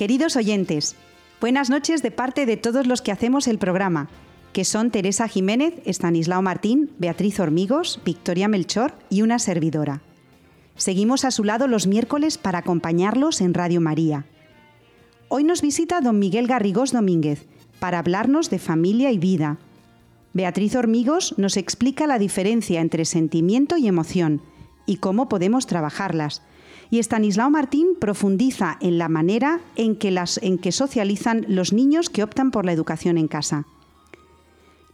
Queridos oyentes, buenas noches de parte de todos los que hacemos el programa, que son Teresa Jiménez, Estanislao Martín, Beatriz Hormigos, Victoria Melchor y una servidora. Seguimos a su lado los miércoles para acompañarlos en Radio María. Hoy nos visita don Miguel Garrigós Domínguez para hablarnos de familia y vida. Beatriz Hormigos nos explica la diferencia entre sentimiento y emoción y cómo podemos trabajarlas y Estanislao Martín profundiza en la manera en que, las, en que socializan los niños que optan por la educación en casa.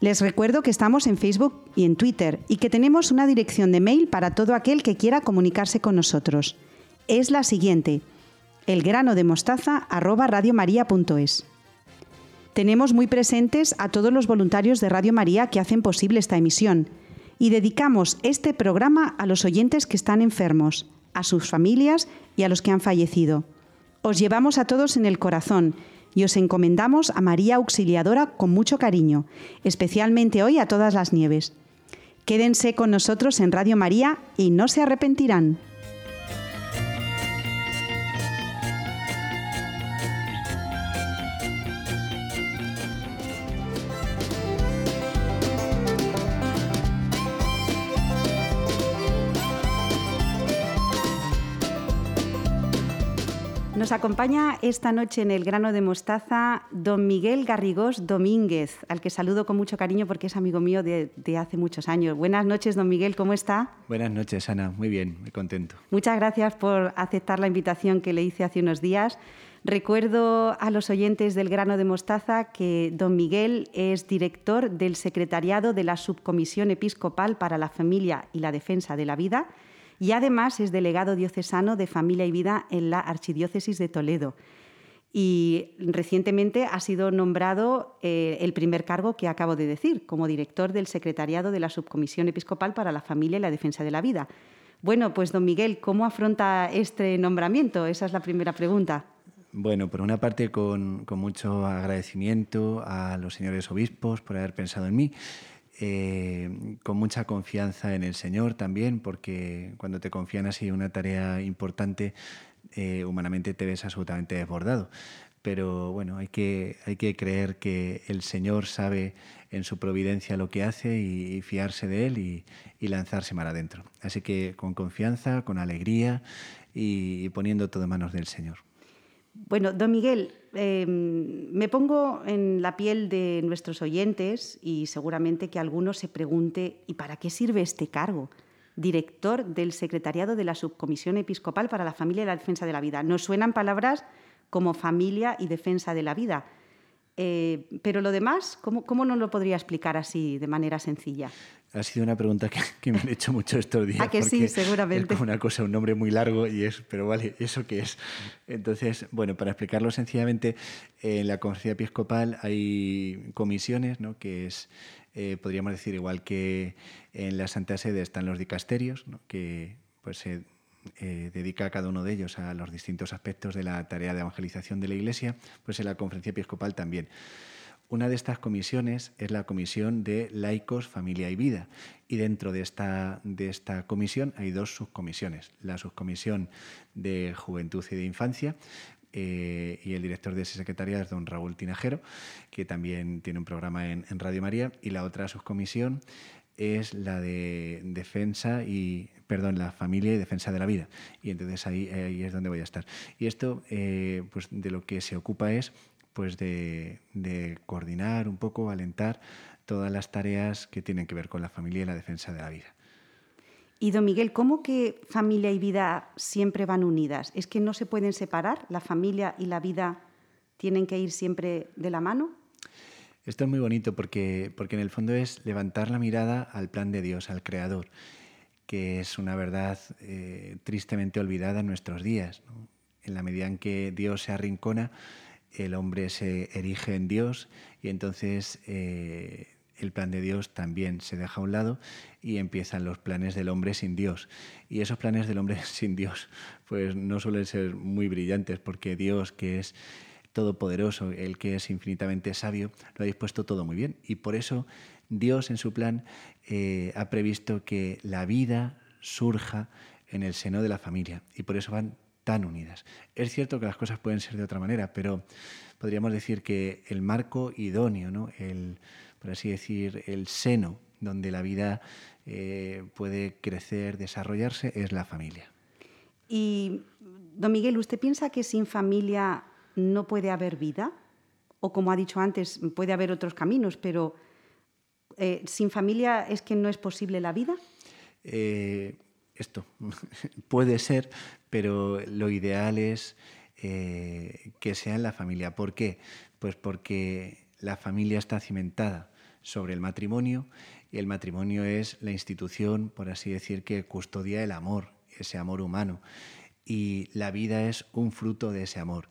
Les recuerdo que estamos en Facebook y en Twitter y que tenemos una dirección de mail para todo aquel que quiera comunicarse con nosotros. Es la siguiente: elgranodemostaza@radiomaria.es. Tenemos muy presentes a todos los voluntarios de Radio María que hacen posible esta emisión y dedicamos este programa a los oyentes que están enfermos, a sus familias y a los que han fallecido. Os llevamos a todos en el corazón y os encomendamos a María Auxiliadora con mucho cariño, especialmente hoy a todas las nieves. Quédense con nosotros en Radio María y no se arrepentirán. Nos acompaña esta noche en el grano de mostaza don Miguel Garrigós Domínguez, al que saludo con mucho cariño porque es amigo mío de, hace muchos años. Buenas noches, don Miguel, ¿cómo está? Buenas noches, Ana. Muy bien, muy contento. Muchas gracias por aceptar la invitación que le hice hace unos días. Recuerdo a los oyentes del grano de mostaza que don Miguel es director del secretariado de la Subcomisión Episcopal para la Familia y la Defensa de la Vida y además es delegado diocesano de Familia y Vida en la Archidiócesis de Toledo. Y recientemente ha sido nombrado eh, el primer cargo que acabo de decir, como director del secretariado de la Subcomisión Episcopal para la Familia y la Defensa de la Vida. Bueno, pues don Miguel, ¿cómo afronta este nombramiento? Esa es la primera pregunta. Bueno, por una parte con, con mucho agradecimiento a los señores obispos por haber pensado en mí eh, con mucha confianza en el Señor también, porque cuando te confían así una tarea importante, eh, humanamente te ves absolutamente desbordado. Pero bueno, hay que, hay que creer que el Señor sabe en su providencia lo que hace y, fiarse de Él y, lanzarse mar adentro. Así que con confianza, con alegría y poniendo todo en manos del Señor. Bueno, don Miguel, em, me pongo en la piel de nuestros oyentes y seguramente que alguno se pregunte, ¿y para qué sirve este cargo? Director del Secretariado de la Subcomisión Episcopal para la Familia y la Defensa de la Vida. Nos suenan palabras como familia y defensa de la vida. Eh, pero lo demás, ¿cómo, ¿cómo lo podría explicar así de manera sencilla? Ha sido una pregunta que, me han hecho mucho estos días. ¿A que sí, seguramente? Es como una cosa, un nombre muy largo y es, pero vale, ¿eso qué es? Entonces, bueno, para explicarlo sencillamente, en la Conferencia Episcopal hay comisiones, ¿no? que es, eh, podríamos decir, igual que en la Santa Sede están los dicasterios, ¿no? que pues se eh, dedica cada uno de ellos a los distintos aspectos de la tarea de evangelización de la Iglesia, pues en la conferencia episcopal también. Una de estas comisiones es la comisión de laicos, familia y vida. Y dentro de esta, de esta comisión hay dos subcomisiones. La subcomisión de juventud y de infancia, eh, y el director de ese secretaría es don Raúl Tinajero, que también tiene un programa en, en Radio María, y la otra subcomisión es la de defensa y, perdón, la familia y defensa de la vida. Y entonces ahí, ahí es donde voy a estar. Y esto, eh, pues de lo que se ocupa es pues de, de, coordinar un poco, alentar todas las tareas que tienen que ver con la familia y la defensa de la vida. Y don Miguel, ¿cómo que familia y vida siempre van unidas? ¿Es que no se pueden separar? ¿La familia y la vida tienen que ir siempre de la mano? Esto es muy bonito porque, porque en el fondo es levantar la mirada al plan de Dios, al Creador, que es una verdad eh, tristemente olvidada en nuestros días. En la medida en que Dios se arrincona, el hombre se erige en Dios y entonces eh, el plan de Dios también se deja a un lado y empiezan los planes del hombre sin Dios. Y esos planes del hombre sin Dios pues no suelen ser muy brillantes porque Dios, que es todopoderoso, el que es infinitamente sabio, lo ha dispuesto todo muy bien. Y por eso Dios en su plan eh, ha previsto que la vida surja en el seno de la familia. Y por eso van tan unidas. Es cierto que las cosas pueden ser de otra manera, pero podríamos decir que el marco idóneo, ¿no? el, por así decir, el seno donde la vida eh, puede crecer, desarrollarse, es la familia. Y, don Miguel, ¿usted piensa que sin familia no puede haber vida? O como ha dicho antes, puede haber otros caminos, pero eh, sin familia es que no es posible la vida? Eh, esto puede ser, pero lo ideal es que sea en la familia. ¿Por qué? Pues porque la familia está cimentada sobre el matrimonio y el matrimonio es la institución, por así decir, que custodia el amor, ese amor humano. Y la vida es un fruto de ese amor.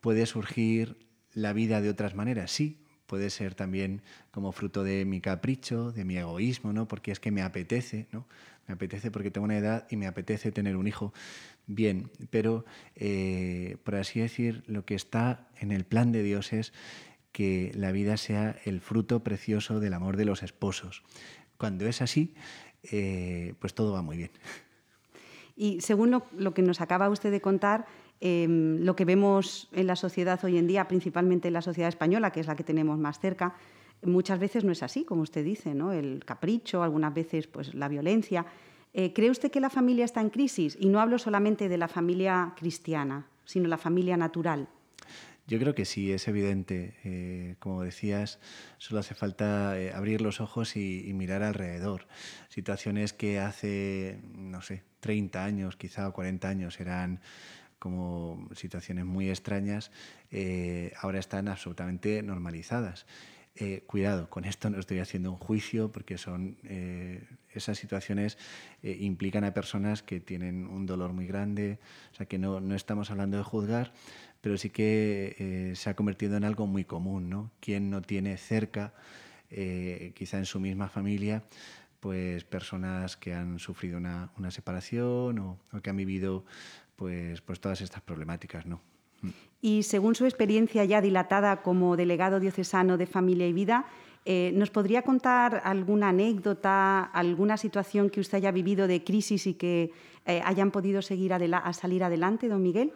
¿Puede surgir la vida de otras maneras? Sí, puede ser también como fruto de mi capricho, de mi egoísmo, ¿no? Porque es que me apetece, ¿no? Me apetece porque tengo una edad y me apetece tener un hijo. Bien, pero eh, por así decir, lo que está en el plan de Dios es que la vida sea el fruto precioso del amor de los esposos. Cuando es así, eh, pues todo va muy bien. Y según lo, que nos acaba usted de contar, em, lo que vemos en la sociedad hoy en día, principalmente en la sociedad española, que es la que tenemos más cerca, muchas veces no es así, como usted dice, ¿no? El capricho, algunas veces pues, la violencia. Eh, ¿Cree usted que la familia está en crisis? Y no hablo solamente de la familia cristiana, sino la familia natural. Yo creo que sí, es evidente. Eh, como decías, solo hace falta eh, abrir los ojos y, mirar alrededor. Situaciones que hace, no sé, 30 años, quizá o 40 años eran como situaciones muy extrañas, ahora están absolutamente normalizadas. Cuidado, con esto no estoy haciendo un juicio porque son esas situaciones implican a personas que tienen un dolor muy grande, o sea que no, no estamos hablando de juzgar, pero sí que eh, se ha convertido en algo muy común, ¿no? ¿Quién no tiene cerca, eh, quizá en su misma familia, pues personas que han sufrido una, separación o, que han vivido pues, pues todas estas problemáticas, ¿no? Y según su experiencia ya dilatada como delegado diocesano de Familia y Vida, eh, ¿nos podría contar alguna anécdota, alguna situación que usted haya vivido de crisis y que hayan podido seguir a salir adelante, don Miguel?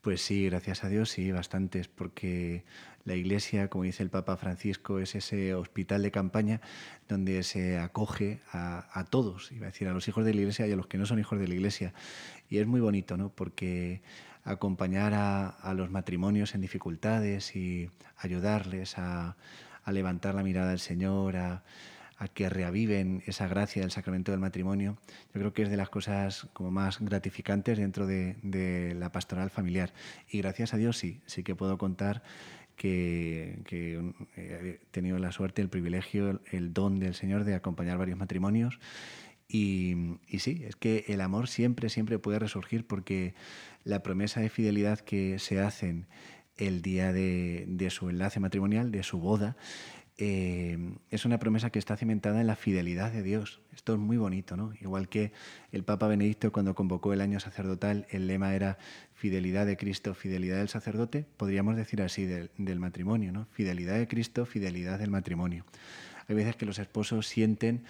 Pues sí, gracias a Dios, sí, bastantes, porque la Iglesia, como dice el Papa Francisco, es ese hospital de campaña donde se acoge a, todos, iba a decir, a los hijos de la Iglesia y a los que no son hijos de la Iglesia. Y es muy bonito, ¿no? Porque acompañar a, los matrimonios en dificultades y ayudarles a, levantar la mirada al Señor, a que reaviven esa gracia del sacramento del matrimonio, yo creo que es de las cosas como más gratificantes dentro de, la pastoral familiar. Y gracias a Dios sí, sí que puedo contar que, he tenido la suerte, el privilegio, el, don del Señor de acompañar varios matrimonios. Y, sí, es que el amor siempre, siempre puede resurgir porque la promesa de fidelidad que se hacen el día de, su enlace matrimonial, de su boda, eh, es una promesa que está cimentada en la fidelidad de Dios. Esto es muy bonito, ¿no? Igual que el Papa Benedicto cuando convocó el año sacerdotal, el lema era fidelidad de Cristo, fidelidad del sacerdote, podríamos decir así del, matrimonio, ¿no? Fidelidad de Cristo, fidelidad del matrimonio. Hay veces que los esposos sienten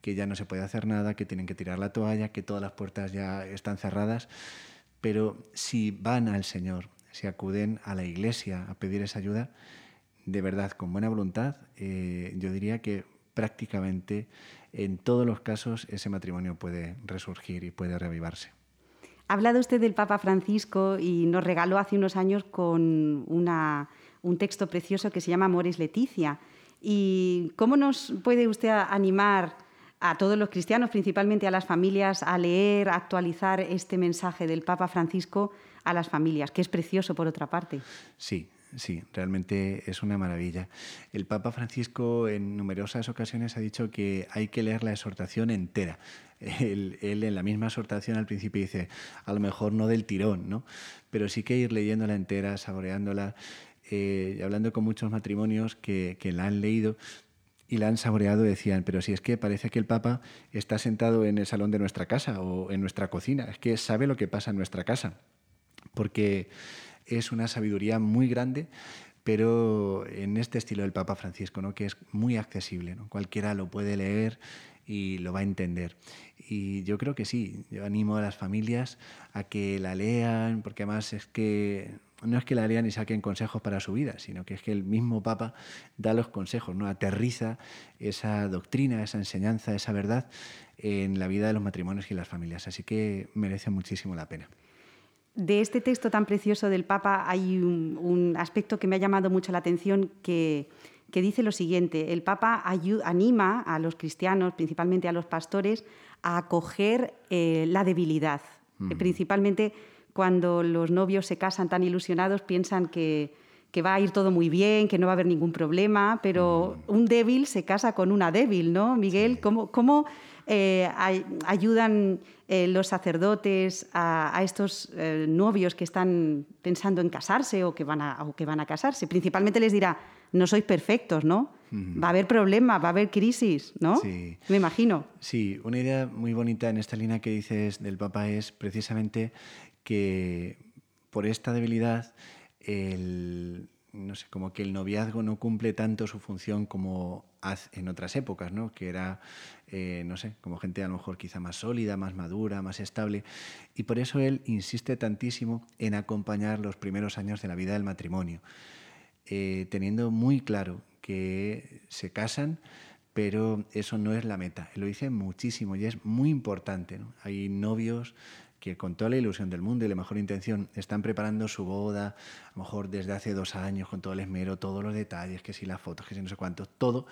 que ya no se puede hacer nada, que tienen que tirar la toalla, que todas las puertas ya están cerradas, pero si van al Señor, si acuden a la iglesia a pedir esa ayuda, de verdad, con buena voluntad, eh, yo diría que prácticamente en todos los casos ese matrimonio puede resurgir y puede reavivarse. Ha hablado usted del Papa Francisco y nos regaló hace unos años con un texto precioso que se llama Amores Leticia. ¿Y cómo nos puede usted animar a todos los cristianos, principalmente a las familias, a leer, a actualizar este mensaje del Papa Francisco a las familias, que es precioso por otra parte? Sí, sí, realmente es una maravilla. El Papa Francisco en numerosas ocasiones ha dicho que hay que leer la exhortación entera. Él, en la misma exhortación al principio dice, a lo mejor no del tirón, ¿no? pero sí que ir leyéndola entera, saboreándola. Eh, hablando con muchos matrimonios que, que la han leído, y la han saboreado decían, pero si es que parece que el Papa está sentado en el salón de nuestra casa o en nuestra cocina, es que sabe lo que pasa en nuestra casa, porque es una sabiduría muy grande, pero en este estilo del Papa Francisco, ¿no? que es muy accesible, ¿no? cualquiera lo puede leer y lo va a entender. Y yo creo que sí, yo animo a las familias a que la lean, porque además es que no es que la lean y saquen consejos para su vida, sino que es que el mismo Papa da los consejos, ¿no? aterriza esa doctrina, esa enseñanza, esa verdad en la vida de los matrimonios y las familias. Así que merece muchísimo la pena. De este texto tan precioso del Papa hay un, aspecto que me ha llamado mucho la atención que, dice lo siguiente. El Papa anima a los cristianos, principalmente a los pastores, a acoger eh, la debilidad, principalmente cuando los novios se casan tan ilusionados, piensan que, va a ir todo muy bien, que no va a haber ningún problema, pero un débil se casa con una débil, ¿no? Miguel, ¿cómo, eh, ayudan eh, los sacerdotes a, estos eh, novios que están pensando en casarse o que, van a, o que van a casarse? Principalmente les dirá, no sois perfectos, ¿no? Va a haber problemas, va a haber crisis, ¿no? Sí. Me imagino. Sí, una idea muy bonita en esta línea que dices del Papa es precisamente que por esta debilidad el, no sé, como que el noviazgo no cumple tanto su función como en otras épocas, ¿no? Que era, eh, no sé, como gente a lo mejor quizá más sólida, más madura, más estable. Y por eso él insiste tantísimo en acompañar los primeros años de la vida del matrimonio, eh, teniendo muy claro que se casan, pero eso no es la meta. Él lo dice muchísimo y es muy importante. ¿no? Hay novios que con toda la ilusión del mundo y la mejor intención están preparando su boda, a lo mejor desde hace dos años, con todo el esmero, todos los detalles, que si las fotos, que si no sé cuánto, todo.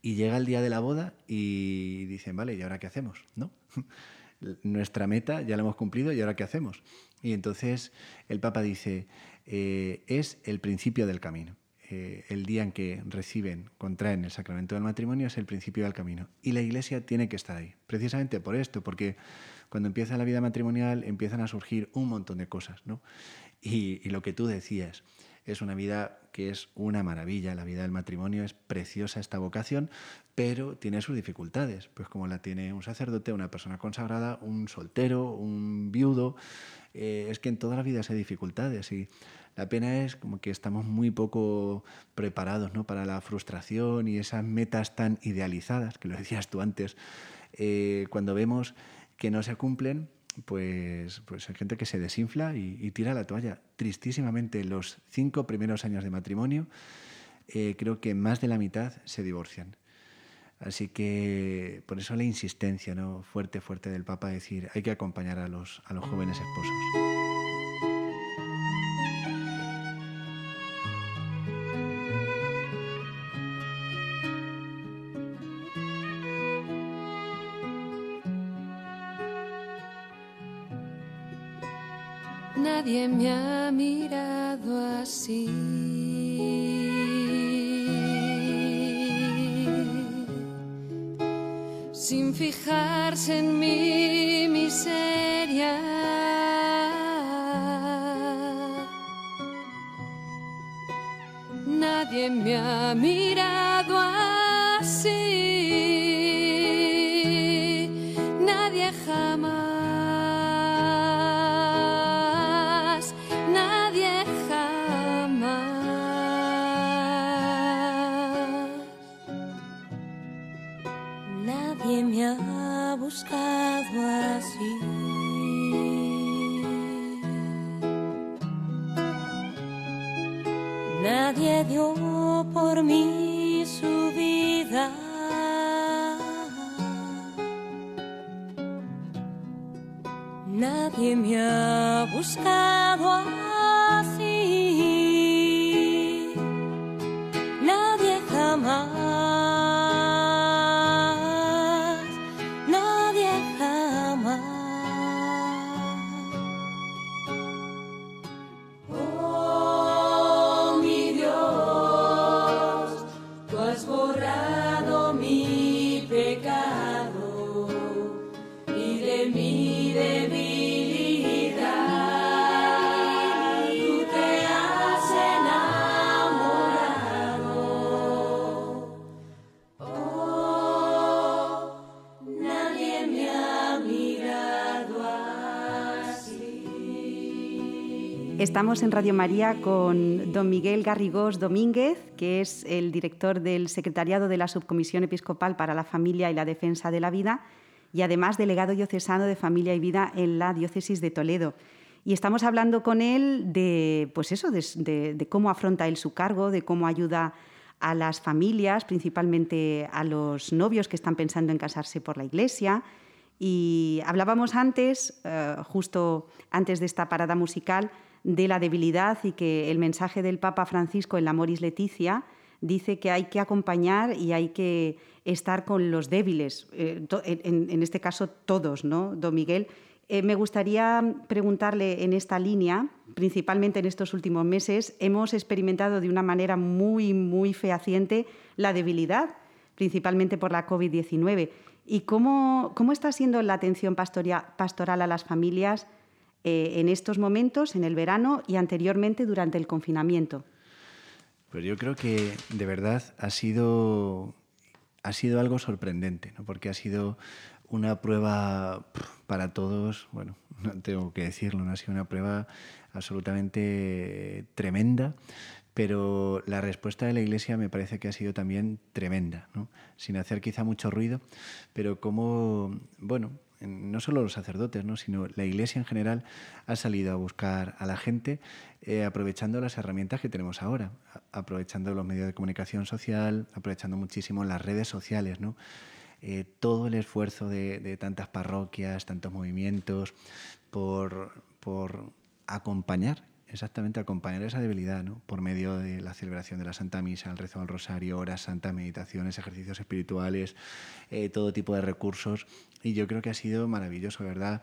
Y llega el día de la boda y dicen, vale, ¿y ahora qué hacemos? ¿No? Nuestra meta ya la hemos cumplido y ahora qué hacemos. Y entonces el Papa dice, eh, es el principio del camino. Eh, el día en que reciben, contraen el sacramento del matrimonio es el principio del camino. Y la Iglesia tiene que estar ahí, precisamente por esto, porque cuando empieza la vida matrimonial empiezan a surgir un montón de cosas, ¿no? Y, lo que tú decías, es una vida que es una maravilla, la vida del matrimonio es preciosa esta vocación, pero tiene sus dificultades, pues como la tiene un sacerdote, una persona consagrada, un soltero, un viudo, eh, es que en toda la vida hay dificultades y la pena es como que estamos muy poco preparados ¿no? para la frustración y esas metas tan idealizadas, que lo decías tú antes, eh, cuando vemos que no se cumplen, pues, pues hay gente que se desinfla y, tira la toalla. Tristísimamente, los cinco primeros años de matrimonio, eh, creo que más de la mitad se divorcian. Así que por eso la insistencia ¿no? fuerte, fuerte del Papa, decir, hay que acompañar a los, a los jóvenes esposos. Estamos en Radio María con don Miguel Garrigós Domínguez, que es el director del Secretariado de la Subcomisión Episcopal para la Familia y la Defensa de la Vida y además delegado diocesano de Familia y Vida en la Diócesis de Toledo. Y estamos hablando con él de, pues eso, de, cómo afronta él su cargo, de cómo ayuda a las familias, principalmente a los novios que están pensando en casarse por la Iglesia. Y hablábamos antes, eh, justo antes de esta parada musical, de la debilidad y que el mensaje del Papa Francisco en la Moris Leticia dice que hay que acompañar y hay que estar con los débiles, eh, en, este caso todos, ¿no, don Miguel? Eh, me gustaría preguntarle en esta línea, principalmente en estos últimos meses, hemos experimentado de una manera muy, muy fehaciente la debilidad, principalmente por la COVID-19. ¿Y cómo, cómo está siendo la atención pastoral a las familias eh, en estos momentos, en el verano y anteriormente durante el confinamiento? Pues yo creo que de verdad ha sido, ha sido algo sorprendente, ¿no? porque ha sido una prueba para todos, bueno, no tengo que decirlo, ¿no? ha sido una prueba absolutamente tremenda, pero la respuesta de la Iglesia me parece que ha sido también tremenda, ¿no? sin hacer quizá mucho ruido, pero como, bueno, no solo los sacerdotes, ¿no? sino la Iglesia en general ha salido a buscar a la gente eh, aprovechando las herramientas que tenemos ahora, aprovechando los medios de comunicación social, aprovechando muchísimo las redes sociales, ¿no? Eh, todo el esfuerzo de, tantas parroquias, tantos movimientos por, por acompañar exactamente acompañar esa debilidad ¿no? por medio de la celebración de la Santa Misa, el rezo al Rosario, horas santas, meditaciones, ejercicios espirituales, eh, todo tipo de recursos. Y yo creo que ha sido maravilloso, ¿verdad?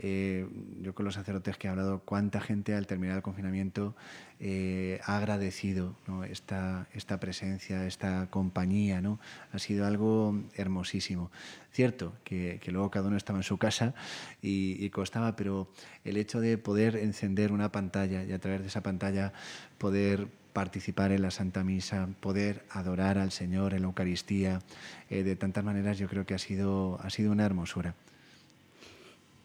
Eh, yo con los sacerdotes que he hablado, cuánta gente al terminar el confinamiento eh, ha agradecido esta, esta presencia, esta compañía. ¿no? Ha sido algo hermosísimo. Cierto que, luego cada uno estaba en su casa y, costaba, pero el hecho de poder encender una pantalla y a través de esa pantalla poder participar en la Santa Misa, poder adorar al Señor en la Eucaristía, eh, de tantas maneras yo creo que ha sido, ha sido una hermosura.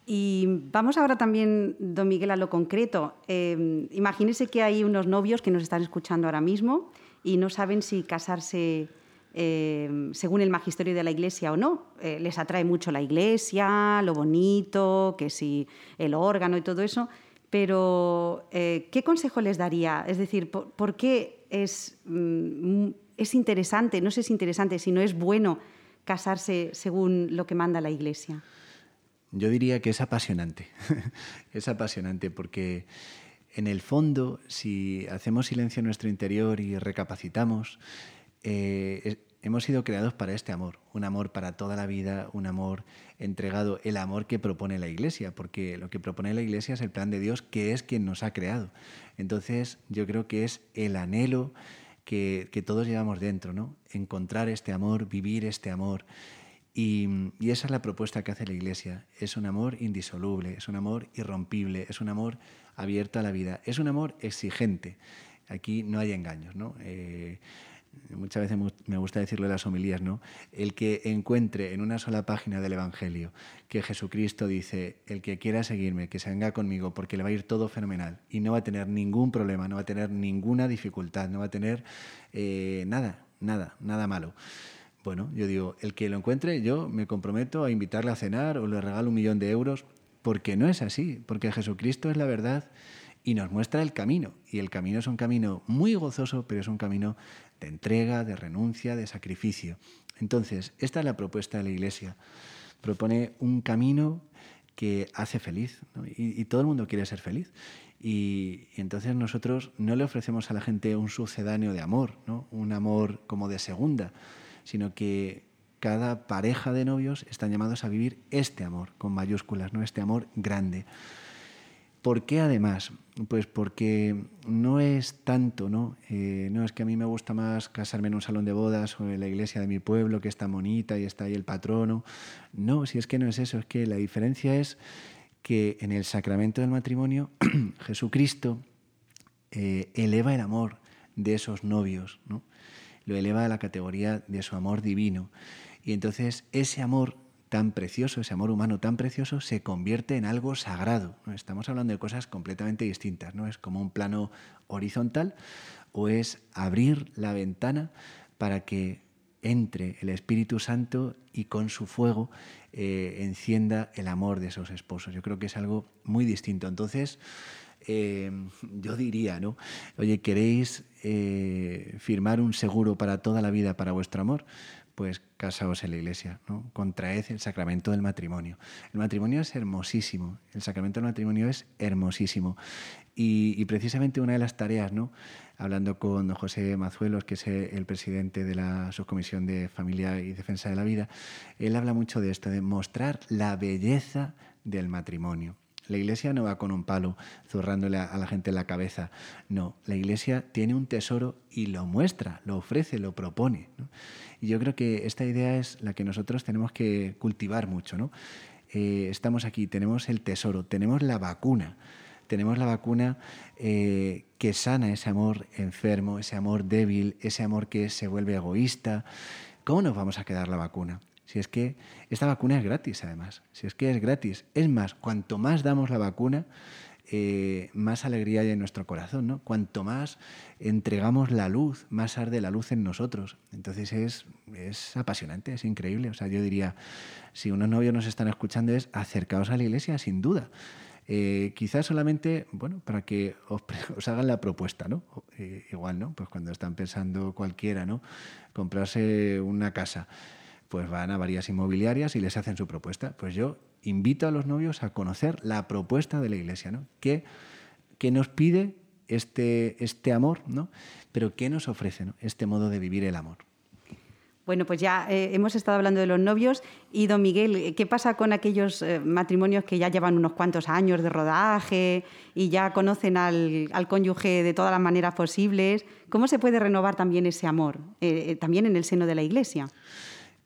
Y vamos ahora también, don Miguel, a lo concreto. Eh, imagínese que hay unos novios que nos están escuchando ahora mismo y no saben si casarse eh, según el magisterio de la iglesia o no. Eh, les atrae mucho la iglesia, lo bonito, que si el órgano y todo eso. Pero, ¿qué consejo les daría? Es decir, ¿por, qué es, mm, es interesante, no sé si es interesante, si no es bueno casarse según lo que manda la iglesia? Yo diría que es apasionante, es apasionante porque en el fondo, si hacemos silencio en nuestro interior y recapacitamos, eh, hemos sido creados para este amor, un amor para toda la vida, un amor entregado, el amor que propone la Iglesia, porque lo que propone la Iglesia es el plan de Dios, que es quien nos ha creado. Entonces, yo creo que es el anhelo que, todos llevamos dentro, ¿no? Encontrar este amor, vivir este amor. Y, esa es la propuesta que hace la Iglesia. Es un amor indisoluble, es un amor irrompible, es un amor abierto a la vida, es un amor exigente. Aquí no hay engaños, ¿no? Eh, muchas veces me gusta decirlo en las homilías, ¿no? El que encuentre en una sola página del Evangelio que Jesucristo dice, el que quiera seguirme, que se venga conmigo, porque le va a ir todo fenomenal y no va a tener ningún problema, no va a tener ninguna dificultad, no va a tener eh, nada, nada, nada malo. Bueno, yo digo, el que lo encuentre, yo me comprometo a invitarle a cenar o le regalo un millón de euros, porque no es así, porque Jesucristo es la verdad y nos muestra el camino. Y el camino es un camino muy gozoso, pero es un camino de entrega, de renuncia, de sacrificio. Entonces, esta es la propuesta de la Iglesia. Propone un camino que hace feliz, y, todo el mundo quiere ser feliz. Y, entonces nosotros no le ofrecemos a la gente un sucedáneo de amor, ¿no? un amor como de segunda, sino que cada pareja de novios están llamados a vivir este amor, con mayúsculas, ¿no? este amor grande. ¿Por qué además? Pues porque no es tanto, ¿no? Eh, no es que a mí me gusta más casarme en un salón de bodas o en la iglesia de mi pueblo, que está bonita y está ahí el patrono. No, si es que no es eso, es que la diferencia es que en el sacramento del matrimonio Jesucristo eh, eleva el amor de esos novios, ¿no? lo eleva a la categoría de su amor divino. Y entonces ese amor tan precioso, ese amor humano tan precioso, se convierte en algo sagrado. Estamos hablando de cosas completamente distintas, ¿no? Es como un plano horizontal o es abrir la ventana para que entre el Espíritu Santo y con su fuego eh, encienda el amor de esos esposos. Yo creo que es algo muy distinto. Entonces, eh, yo diría, ¿no? Oye, ¿queréis eh, firmar un seguro para toda la vida para vuestro amor? Pues casaos en la iglesia, ¿no? Contraed el sacramento del matrimonio. El matrimonio es hermosísimo, el sacramento del matrimonio es hermosísimo. Y, precisamente una de las tareas, ¿no? hablando con don José Mazuelos, que es el presidente de la Subcomisión de Familia y Defensa de la Vida, él habla mucho de esto, de mostrar la belleza del matrimonio. La iglesia no va con un palo zurrándole a la gente en la cabeza. No, la iglesia tiene un tesoro y lo muestra, lo ofrece, lo propone. Y yo creo que esta idea es la que nosotros tenemos que cultivar mucho. ¿no? Eh, estamos aquí, tenemos el tesoro, tenemos la vacuna. Tenemos la vacuna eh, que sana ese amor enfermo, ese amor débil, ese amor que se vuelve egoísta. ¿Cómo nos vamos a quedar la vacuna? Si es que esta vacuna es gratis, además. Si es que es gratis. Es más, cuanto más damos la vacuna, eh, más alegría hay en nuestro corazón, ¿no? Cuanto más entregamos la luz, más arde la luz en nosotros. Entonces es, es apasionante, es increíble. O sea, yo diría, si unos novios nos están escuchando, es acercaos a la iglesia, sin duda. Eh, quizás solamente, bueno, para que os, hagan la propuesta, ¿no? Eh, igual, ¿no? Pues cuando están pensando cualquiera, ¿no? Comprarse una casa pues van a varias inmobiliarias y les hacen su propuesta. Pues yo invito a los novios a conocer la propuesta de la iglesia, ¿no? ¿Qué, nos pide este, este amor, ¿no? Pero qué nos ofrece este modo de vivir el amor? Bueno, pues ya eh, hemos estado hablando de los novios y don Miguel, ¿qué pasa con aquellos eh, matrimonios que ya llevan unos cuantos años de rodaje y ya conocen al, cónyuge de todas las maneras posibles? ¿Cómo se puede renovar también ese amor, eh, también en el seno de la Iglesia?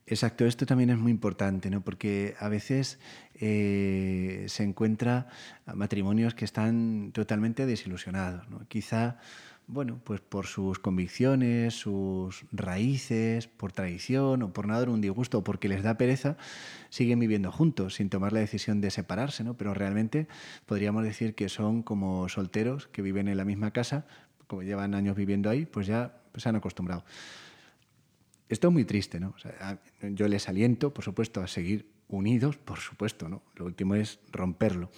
Exacto, esto también es muy importante, ¿no? porque a veces eh, se encuentra matrimonios que están totalmente desilusionados. ¿no? Quizá, bueno, pues por sus convicciones, sus raíces, por tradición o por no dar un disgusto o porque les da pereza, siguen viviendo juntos sin tomar la decisión de separarse, ¿no? pero realmente podríamos decir que son como solteros que viven en la misma casa, como llevan años viviendo ahí, pues ya se han acostumbrado. Esto es muy triste, ¿no? yo les aliento, por supuesto, a seguir unidos, por supuesto, ¿no? Lo último es romperlo.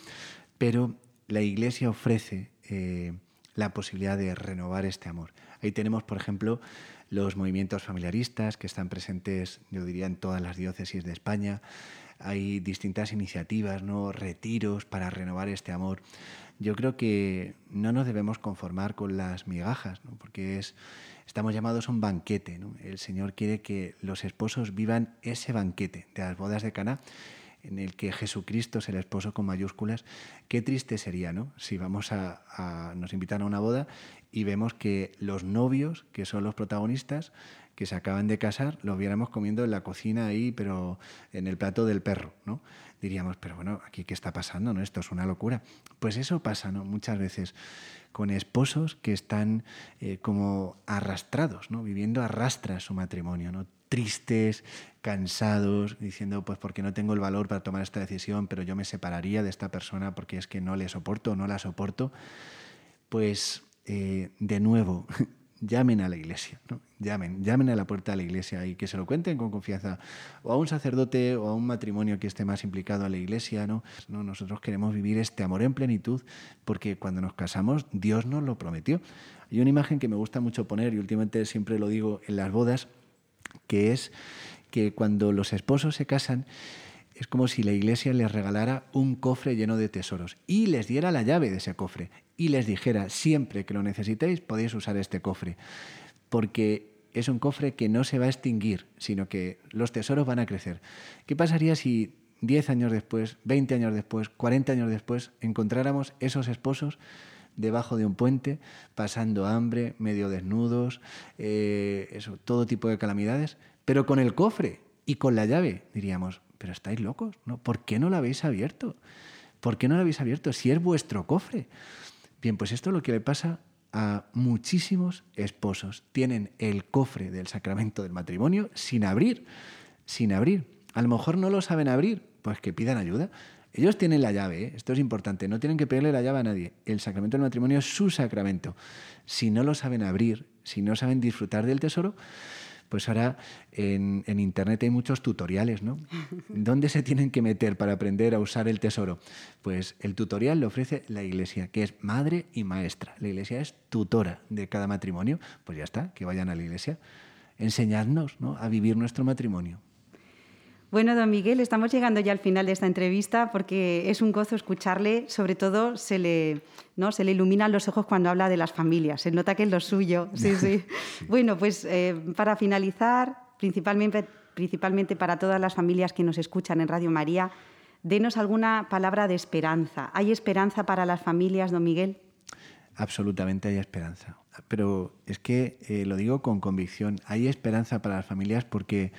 Pero la Iglesia ofrece eh, la posibilidad de renovar este amor. Ahí tenemos, por ejemplo, los movimientos familiaristas que están presentes, yo diría, en todas las diócesis de España. Hay distintas iniciativas, ¿no? retiros para renovar este amor. Yo creo que no nos debemos conformar con las migajas, ¿no? porque es Estamos llamados a un banquete. El Señor quiere que los esposos vivan ese banquete de las bodas de Cana en el que Jesucristo es el esposo con mayúsculas, qué triste sería, ¿no? Si vamos a, nos invitan a una boda y vemos que los novios, que son los protagonistas, que se acaban de casar, los viéramos comiendo en la cocina ahí, pero en el plato del perro, ¿no? Diríamos, pero bueno, aquí qué está pasando, ¿no? Esto es una locura. Pues eso pasa, ¿no? Muchas veces con esposos que están eh, como arrastrados, ¿no? viviendo arrastra su matrimonio, ¿no? tristes, cansados, diciendo, pues porque no tengo el valor para tomar esta decisión, pero yo me separaría de esta persona porque es que no le soporto, no la soporto, pues eh, de nuevo, llamen a la iglesia, ¿no? llamen, llamen a la puerta de la iglesia y que se lo cuenten con confianza, o a un sacerdote o a un matrimonio que esté más implicado a la iglesia, ¿no? ¿no? Nosotros queremos vivir este amor en plenitud porque cuando nos casamos Dios nos lo prometió. Hay una imagen que me gusta mucho poner y últimamente siempre lo digo en las bodas, que es que cuando los esposos se casan, es como si la iglesia les regalara un cofre lleno de tesoros y les diera la llave de ese cofre y les dijera, siempre que lo necesitéis podéis usar este cofre, porque es un cofre que no se va a extinguir, sino que los tesoros van a crecer. ¿Qué pasaría si 10 años después, 20 años después, 40 años después encontráramos esos esposos debajo de un puente, pasando hambre, medio desnudos, eh, todo tipo de calamidades, pero con el cofre y con la llave? Diríamos, pero estáis locos, ¿no? ¿Por qué no lo habéis abierto? ¿Por qué no lo habéis abierto si es vuestro cofre? Bien, pues esto es lo que le pasa a muchísimos esposos. Tienen el cofre del sacramento del matrimonio sin abrir, sin abrir. a lo mejor no lo saben abrir, pues que pidan ayuda. Ellos tienen la llave, ¿eh? esto es importante, no tienen que pedirle la llave a nadie. El sacramento del matrimonio es su sacramento. Si no lo saben abrir, si no saben disfrutar del tesoro, pues ahora en, Internet hay muchos tutoriales, ¿no? ¿Dónde se tienen que meter para aprender a usar el tesoro? Pues el tutorial lo ofrece la Iglesia, que es madre y maestra. La Iglesia es tutora de cada matrimonio. Pues ya está, que vayan a la Iglesia. Enseñadnos a vivir nuestro matrimonio. Bueno, don Miguel, estamos llegando ya al final de esta entrevista porque es un gozo escucharle, sobre todo se le, ¿no? se le iluminan los ojos cuando habla de las familias, se nota que es lo suyo. Sí, sí. Bueno, pues eh, para finalizar, principalmente, principalmente para todas las familias que nos escuchan en Radio María, denos alguna palabra de esperanza. ¿Hay esperanza para las familias, don Miguel? Absolutamente hay esperanza. Pero es que eh, lo digo con convicción, hay esperanza para las familias porque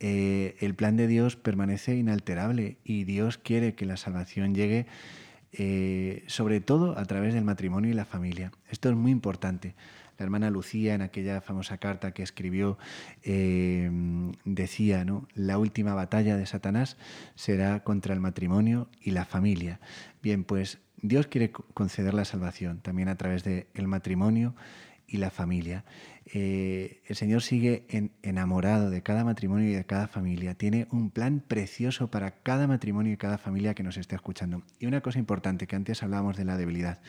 eh, el plan de Dios permanece inalterable y Dios quiere que la salvación llegue eh, sobre todo a través del matrimonio y la familia. Esto es muy importante. La hermana Lucía, en aquella famosa carta que escribió, eh, decía, ¿no? La última batalla de Satanás será contra el matrimonio y la familia. Bien, pues Dios quiere conceder la salvación también a través del matrimonio y la familia. Eh, el Señor sigue enamorado de cada matrimonio y de cada familia. Tiene un plan precioso para cada matrimonio y cada familia que nos esté escuchando. Y una cosa importante, que antes hablábamos de la debilidad.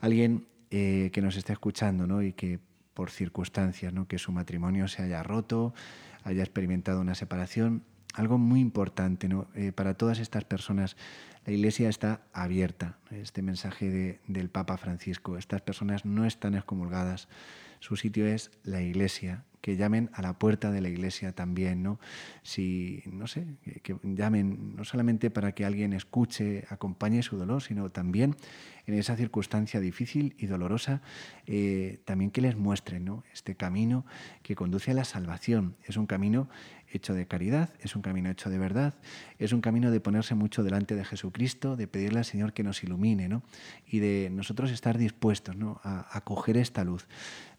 Alguien eh, que nos esté escuchando ¿no? y que por circunstancias, ¿no? que su matrimonio se haya roto, haya experimentado una separación, algo muy importante ¿no? Eh, para todas estas personas. La Iglesia está abierta. Este mensaje del Papa Francisco. Estas personas no están excomulgadas. Su sitio es la Iglesia. Que llamen a la puerta de la Iglesia también, ¿no? Si, no sé, que, llamen no solamente para que alguien escuche, acompañe su dolor, sino también en esa circunstancia difícil y dolorosa, eh, también que les muestren ¿no? este camino que conduce a la salvación. Es un camino hecho de caridad, es un camino hecho de verdad, es un camino de ponerse mucho delante de Jesucristo, de pedirle al Señor que nos ilumine, ¿no? Y de nosotros estar dispuestos, ¿no? A acoger esta luz.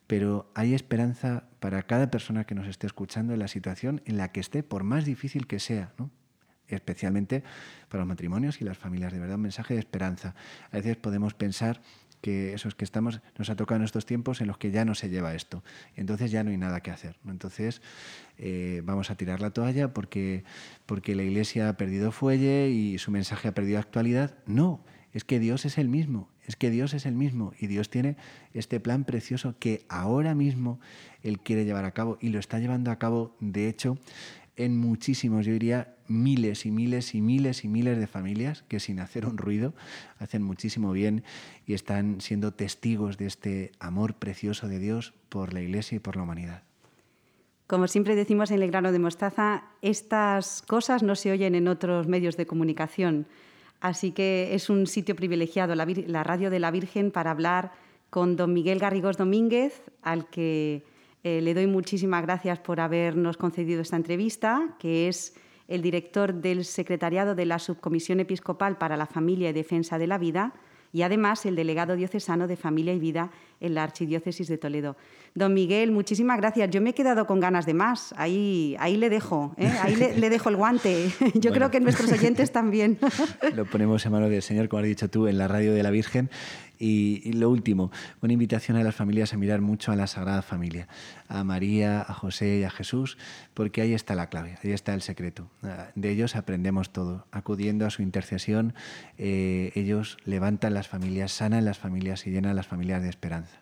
Pero hay esperanza para cada persona que nos esté escuchando en la situación en la que esté, por más difícil que sea, ¿no? especialmente para los matrimonios y las familias. De verdad, un mensaje de esperanza. A veces podemos pensar que esos que estamos, nos ha tocado en estos tiempos en los que ya no se lleva esto. Entonces ya no hay nada que hacer. Entonces eh, vamos a tirar la toalla porque, porque la Iglesia ha perdido fuelle y su mensaje ha perdido actualidad. No, es que Dios es el mismo, es que Dios es el mismo y Dios tiene este plan precioso que ahora mismo Él quiere llevar a cabo y lo está llevando a cabo, de hecho, en muchísimos, yo diría miles y miles y miles y miles de familias que sin hacer un ruido hacen muchísimo bien y están siendo testigos de este amor precioso de Dios por la Iglesia y por la humanidad. Como siempre decimos en el grano de mostaza, estas cosas no se oyen en otros medios de comunicación, así que es un sitio privilegiado, la, radio de la Virgen, para hablar con don Miguel Garrigós Domínguez, al que eh, le doy muchísimas gracias por habernos concedido esta entrevista, que es el director del Secretariado de la Subcomisión Episcopal para la Familia y Defensa de la Vida y además el delegado diocesano de Familia y Vida en la Archidiócesis de Toledo. Don Miguel, muchísimas gracias. Yo me he quedado con ganas de más. Ahí, ahí le dejo, ¿eh? ahí le, dejo el guante. Yo creo que nuestros oyentes también. Lo ponemos en manos del Señor, como has dicho tú, en la radio de la Virgen. Y, lo último, una invitación a las familias a mirar mucho a la Sagrada Familia, a María, a José y a Jesús, porque ahí está la clave, ahí está el secreto. Ah, de ellos aprendemos todo. Acudiendo a su intercesión, eh, ellos levantan las familias, sanan las familias y llenan las familias de esperanza.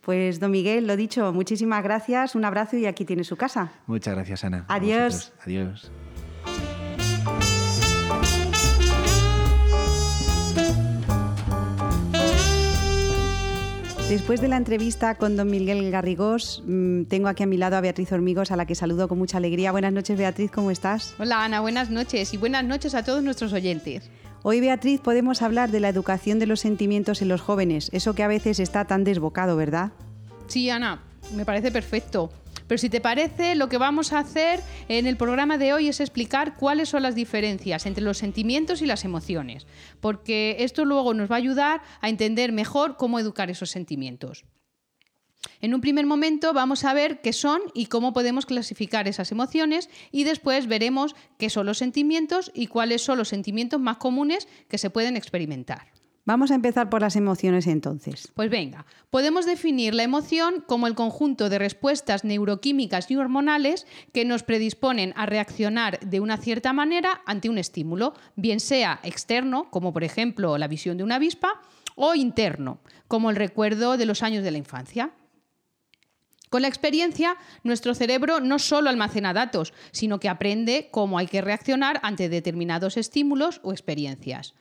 Pues, don Miguel, lo dicho, muchísimas gracias, un abrazo y aquí tiene su casa. Muchas gracias, Ana. Adiós. Adiós. Después de la entrevista con don Miguel Garrigós, mm, tengo aquí a mi lado a Beatriz Hormigos, a la que saludo con mucha alegría. Buenas noches, Beatriz, ¿cómo estás? Hola, Ana, buenas noches y buenas noches a todos nuestros oyentes. Hoy, Beatriz, podemos hablar de la educación de los sentimientos en los jóvenes, eso que a veces está tan desbocado, ¿verdad? Sí, Ana, me parece perfecto. Pero si te parece, lo que vamos a hacer en el programa de hoy es explicar cuáles son las diferencias entre los sentimientos y las emociones, porque esto luego nos va a ayudar a entender mejor cómo educar esos sentimientos. En un primer momento vamos a ver qué son y cómo podemos clasificar esas emociones y después veremos qué son los sentimientos y cuáles son los sentimientos más comunes que se pueden experimentar. Vamos a empezar por las emociones entonces. Pues venga, podemos definir la emoción como el conjunto de respuestas neuroquímicas y hormonales que nos predisponen a reaccionar de una cierta manera ante un estímulo, bien sea externo, como por ejemplo la visión de una avispa, o interno, como el recuerdo de los años de la infancia. Con la experiencia, nuestro cerebro no solo almacena datos, sino que aprende cómo hay que reaccionar ante determinados estímulos o experiencias.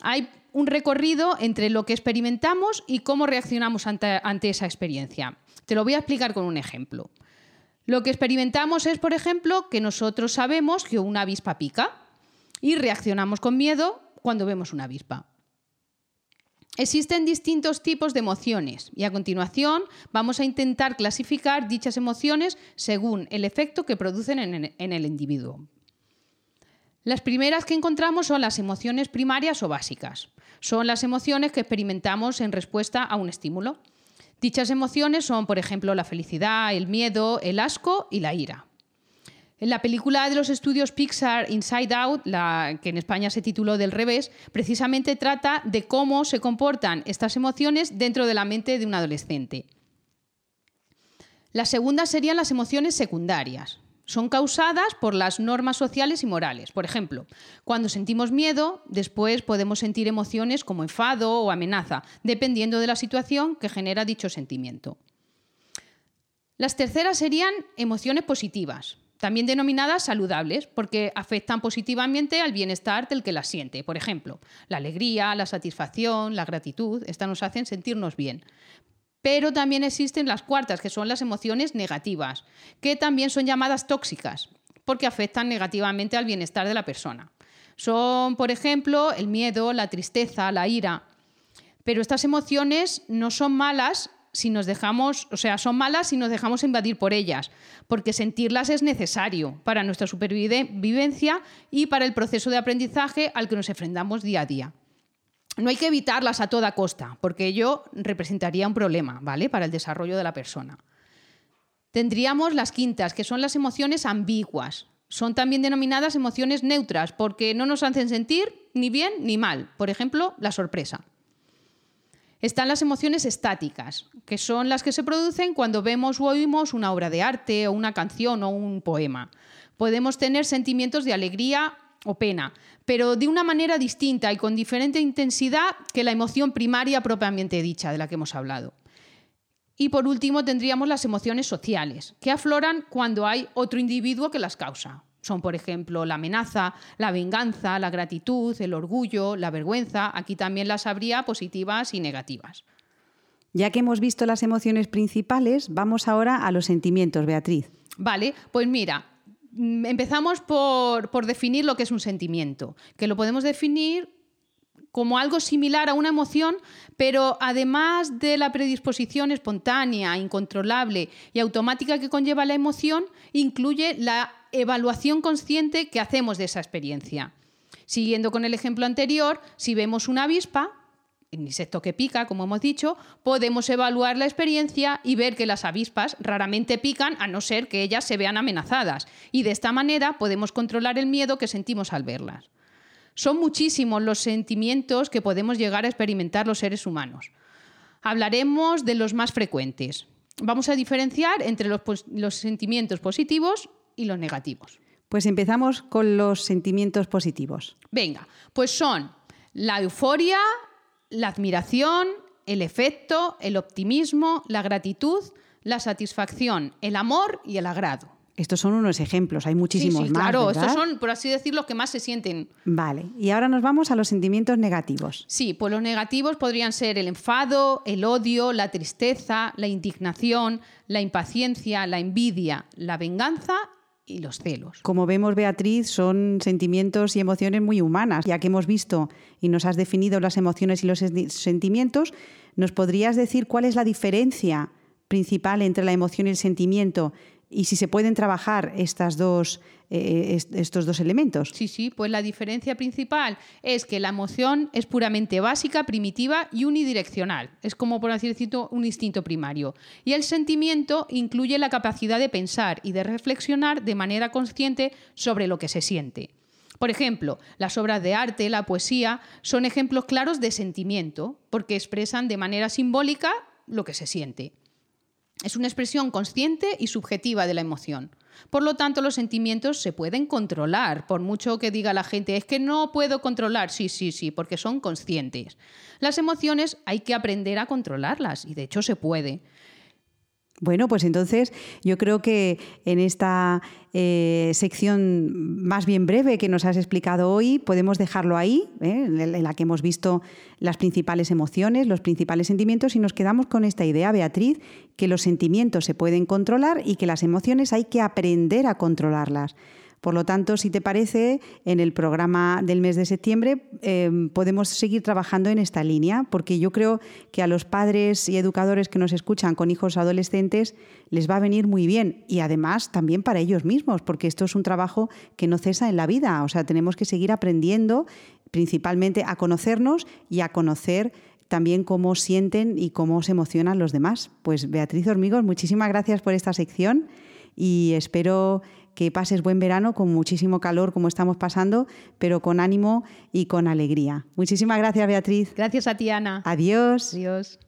Hay un recorrido entre lo que experimentamos y cómo reaccionamos ante, esa experiencia. Te lo voy a explicar con un ejemplo. Lo que experimentamos es, por ejemplo, que nosotros sabemos que una avispa pica y reaccionamos con miedo cuando vemos una avispa. Existen distintos tipos de emociones y a continuación vamos a intentar clasificar dichas emociones según el efecto que producen en el individuo. Las primeras que encontramos son las emociones primarias o básicas. Son las emociones que experimentamos en respuesta a un estímulo. Dichas emociones son, por ejemplo, la felicidad, el miedo, el asco y la ira. En la película de los estudios Pixar Inside Out, la que en España se tituló Del revés, precisamente trata de cómo se comportan estas emociones dentro de la mente de un adolescente. Las segundas serían las emociones secundarias. Son causadas por las normas sociales y morales. Por ejemplo, cuando sentimos miedo, después podemos sentir emociones como enfado o amenaza, dependiendo de la situación que genera dicho sentimiento. Las terceras serían emociones positivas también denominadas saludables, porque afectan positivamente al bienestar del que las siente. Por ejemplo, la alegría, la satisfacción, la gratitud, estas nos hacen sentirnos bien. Pero también existen las cuartas, que son las emociones negativas, que también son llamadas tóxicas, porque afectan negativamente al bienestar de la persona. Son, por ejemplo, el miedo, la tristeza, la ira. Pero estas emociones no son malas si nos dejamos, o sea, son malas si nos dejamos invadir por ellas, porque sentirlas es necesario para nuestra supervivencia y para el proceso de aprendizaje al que nos enfrentamos día a día. No hay que evitarlas a toda costa, porque ello representaría un problema, ¿vale? Para el desarrollo de la persona. Tendríamos las quintas, que son las emociones ambiguas. Son también denominadas emociones neutras, porque no nos hacen sentir ni bien ni mal. Por ejemplo, la sorpresa. Están las emociones estáticas, que son las que se producen cuando vemos o oímos una obra de arte o una canción o un poema. Podemos tener sentimientos de alegría o pena, pero de una manera distinta y con diferente intensidad que la emoción primaria propiamente dicha de la que hemos hablado. Y por último tendríamos las emociones sociales, que afloran cuando hay otro individuo que las causa. Son, por ejemplo, la amenaza, la venganza, la gratitud, el orgullo, la vergüenza. Aquí también las habría positivas y negativas. Ya que hemos visto las emociones principales, vamos ahora a los sentimientos, Beatriz. Vale, pues mira, empezamos por, definir lo que es un sentimiento, que lo podemos definir como algo similar a una emoción, pero además de la predisposición espontánea, incontrolable y automática que conlleva la emoción, incluye la evaluación consciente que hacemos de esa experiencia. Siguiendo con el ejemplo anterior, si vemos una avispa, insecto que pica, como hemos dicho, podemos evaluar la experiencia y ver que las avispas raramente pican a no ser que ellas se vean amenazadas. Y de esta manera podemos controlar el miedo que sentimos al verlas. Son muchísimos los sentimientos que podemos llegar a experimentar los seres humanos. Hablaremos de los más frecuentes. Vamos a diferenciar entre los, los sentimientos positivos y los negativos. Pues empezamos con los sentimientos positivos. Venga, pues son la euforia, la admiración, el efecto, el optimismo, la gratitud, la satisfacción, el amor y el agrado. Estos son unos ejemplos, hay muchísimos sí, sí, más. Claro, ¿verdad? estos son, por así decirlo, los que más se sienten. Vale, y ahora nos vamos a los sentimientos negativos. Sí, pues los negativos podrían ser el enfado, el odio, la tristeza, la indignación, la impaciencia, la envidia, la venganza y los celos. Como vemos, Beatriz, son sentimientos y emociones muy humanas. Ya que hemos visto y nos has definido las emociones y los sentimientos, ¿nos podrías decir cuál es la diferencia principal entre la emoción y el sentimiento y si se pueden trabajar dos, eh, estos dos elementos. Sí, sí, pues la diferencia principal es que la emoción es puramente básica, primitiva y unidireccional. Es como, por así decirlo, un instinto primario. Y el sentimiento incluye la capacidad de pensar y de reflexionar de manera consciente sobre lo que se siente. Por ejemplo, las obras de arte, la poesía, son ejemplos claros de sentimiento, porque expresan de manera simbólica lo que se siente. Es una expresión consciente y subjetiva de la emoción. Por lo tanto, los sentimientos se pueden controlar, por mucho que diga la gente, es que no puedo controlar. Sí, sí, sí, porque son conscientes. Las emociones hay que aprender a controlarlas y de hecho se puede. Bueno, pues entonces yo creo que en esta eh, sección más bien breve que nos has explicado hoy podemos dejarlo ahí, ¿eh? en la que hemos visto las principales emociones, los principales sentimientos y nos quedamos con esta idea, Beatriz, que los sentimientos se pueden controlar y que las emociones hay que aprender a controlarlas. Por lo tanto, si te parece, en el programa del mes de septiembre em, podemos seguir trabajando en esta línea, porque yo creo que a los padres y educadores que nos escuchan con hijos adolescentes les va a venir muy bien y además también para ellos mismos, porque esto es un trabajo que no cesa en la vida, o sea, tenemos que seguir aprendiendo principalmente a conocernos y a conocer también cómo sienten y cómo se emocionan los demás. Pues Beatriz Hormigos, muchísimas gracias por esta sección y espero que pases buen verano con muchísimo calor como estamos pasando, pero con ánimo y con alegría. Muchísimas gracias, Beatriz. Gracias a ti, Ana. Adiós. Adiós.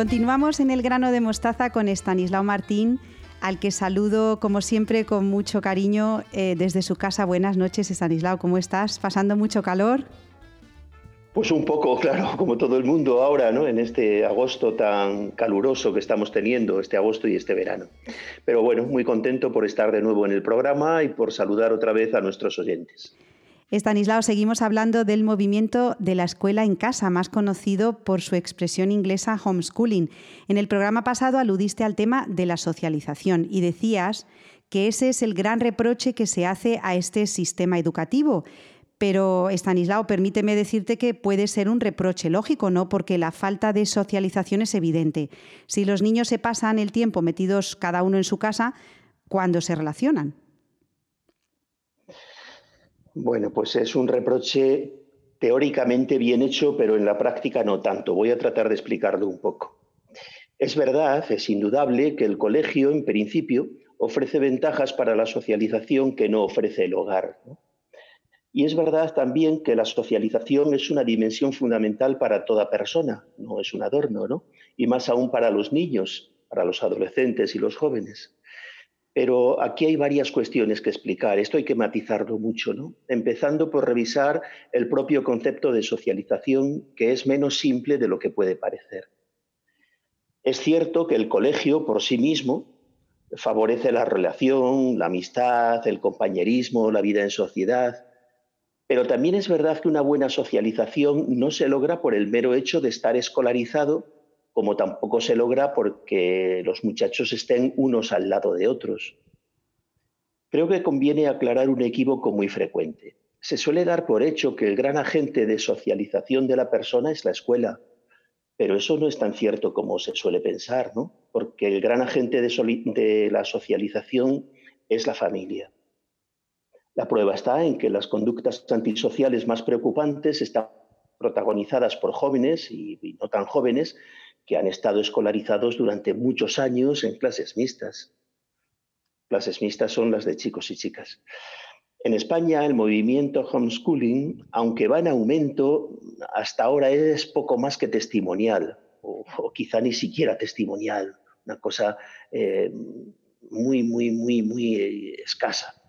Continuamos en el grano de mostaza con Estanislao Martín, al que saludo como siempre con mucho cariño eh, desde su casa. Buenas noches, Estanislao, ¿cómo estás? ¿Pasando mucho calor? Pues un poco, claro, como todo el mundo ahora, ¿no? En este agosto tan caluroso que estamos teniendo, este agosto y este verano. Pero bueno, muy contento por estar de nuevo en el programa y por saludar otra vez a nuestros oyentes. Estanislao, seguimos hablando del movimiento de la escuela en casa, más conocido por su expresión inglesa homeschooling. En el programa pasado aludiste al tema de la socialización y decías que ese es el gran reproche que se hace a este sistema educativo. Pero, Estanislao, permíteme decirte que puede ser un reproche lógico, ¿no? Porque la falta de socialización es evidente. Si los niños se pasan el tiempo metidos cada uno en su casa, ¿cuándo se relacionan? Bueno, pues es un reproche teóricamente bien hecho, pero en la práctica no tanto. Voy a tratar de explicarlo un poco. Es verdad, es indudable, que el colegio, en principio, ofrece ventajas para la socialización que no ofrece el hogar. Y es verdad también que la socialización es una dimensión fundamental para toda persona, no es un adorno, ¿no? Y más aún para los niños, para los adolescentes y los jóvenes. Pero aquí hay varias cuestiones que explicar, esto hay que matizarlo mucho, ¿no? Empezando por revisar el propio concepto de socialización, que es menos simple de lo que puede parecer. Es cierto que el colegio por sí mismo favorece la relación, la amistad, el compañerismo, la vida en sociedad, pero también es verdad que una buena socialización no se logra por el mero hecho de estar escolarizado, como tampoco se logra porque los muchachos estén unos al lado de otros. Creo que conviene aclarar un equívoco muy frecuente. Se suele dar por hecho que el gran agente de socialización de la persona es la escuela, pero eso no es tan cierto como se suele pensar, ¿no? Porque el gran agente de, de la socialización es la familia. La prueba está en que las conductas antisociales más preocupantes están protagonizadas por jóvenes y, no tan jóvenes que han estado escolarizados durante muchos años en clases mixtas. Clases mixtas son las de chicos y chicas. En España el movimiento homeschooling, aunque va en aumento, hasta ahora es poco más que testimonial, o, quizá ni siquiera testimonial, una cosa eh, muy, muy, muy, muy eh, escasa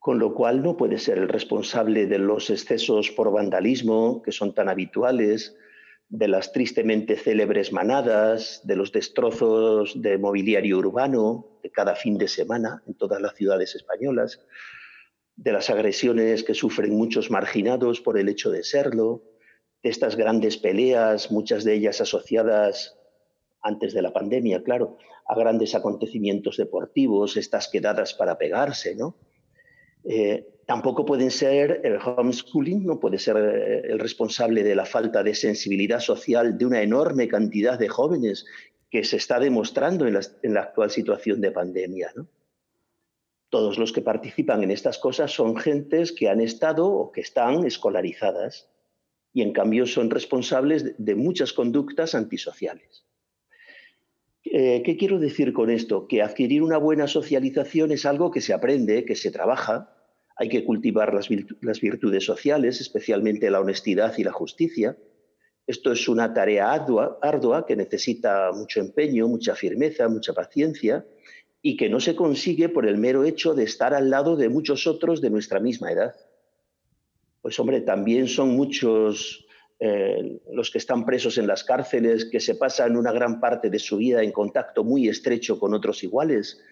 con lo cual no puede ser el responsable de los excesos por vandalismo que son tan habituales, de las tristemente célebres manadas, de los destrozos de mobiliario urbano de cada fin de semana en todas las ciudades españolas, de las agresiones que sufren muchos marginados por el hecho de serlo, de estas grandes peleas, muchas de ellas asociadas antes de la pandemia, claro, a grandes acontecimientos deportivos, estas quedadas para pegarse, ¿no? Eh, Tampoco pueden ser el homeschooling, no puede ser eh, el responsable de la falta de sensibilidad social de una enorme cantidad de jóvenes que se está demostrando en la, actual situación de pandemia. Todos los que participan en estas cosas son gentes que han estado o que están escolarizadas y en cambio son responsables de muchas conductas antisociales. Eh, ¿Qué quiero decir con esto? Que adquirir una buena socialización es algo que se aprende, que se trabaja. Hay que cultivar las, virtudes sociales, especialmente la honestidad y la justicia. Esto es una tarea ardua, que necesita mucho empeño, mucha firmeza, mucha paciencia y que no se consigue por el mero hecho de estar al lado de muchos otros de nuestra misma edad. Pues hombre, también son muchos eh, los que están presos en las cárceles, que se pasan una gran parte de su vida en contacto muy estrecho con otros iguales.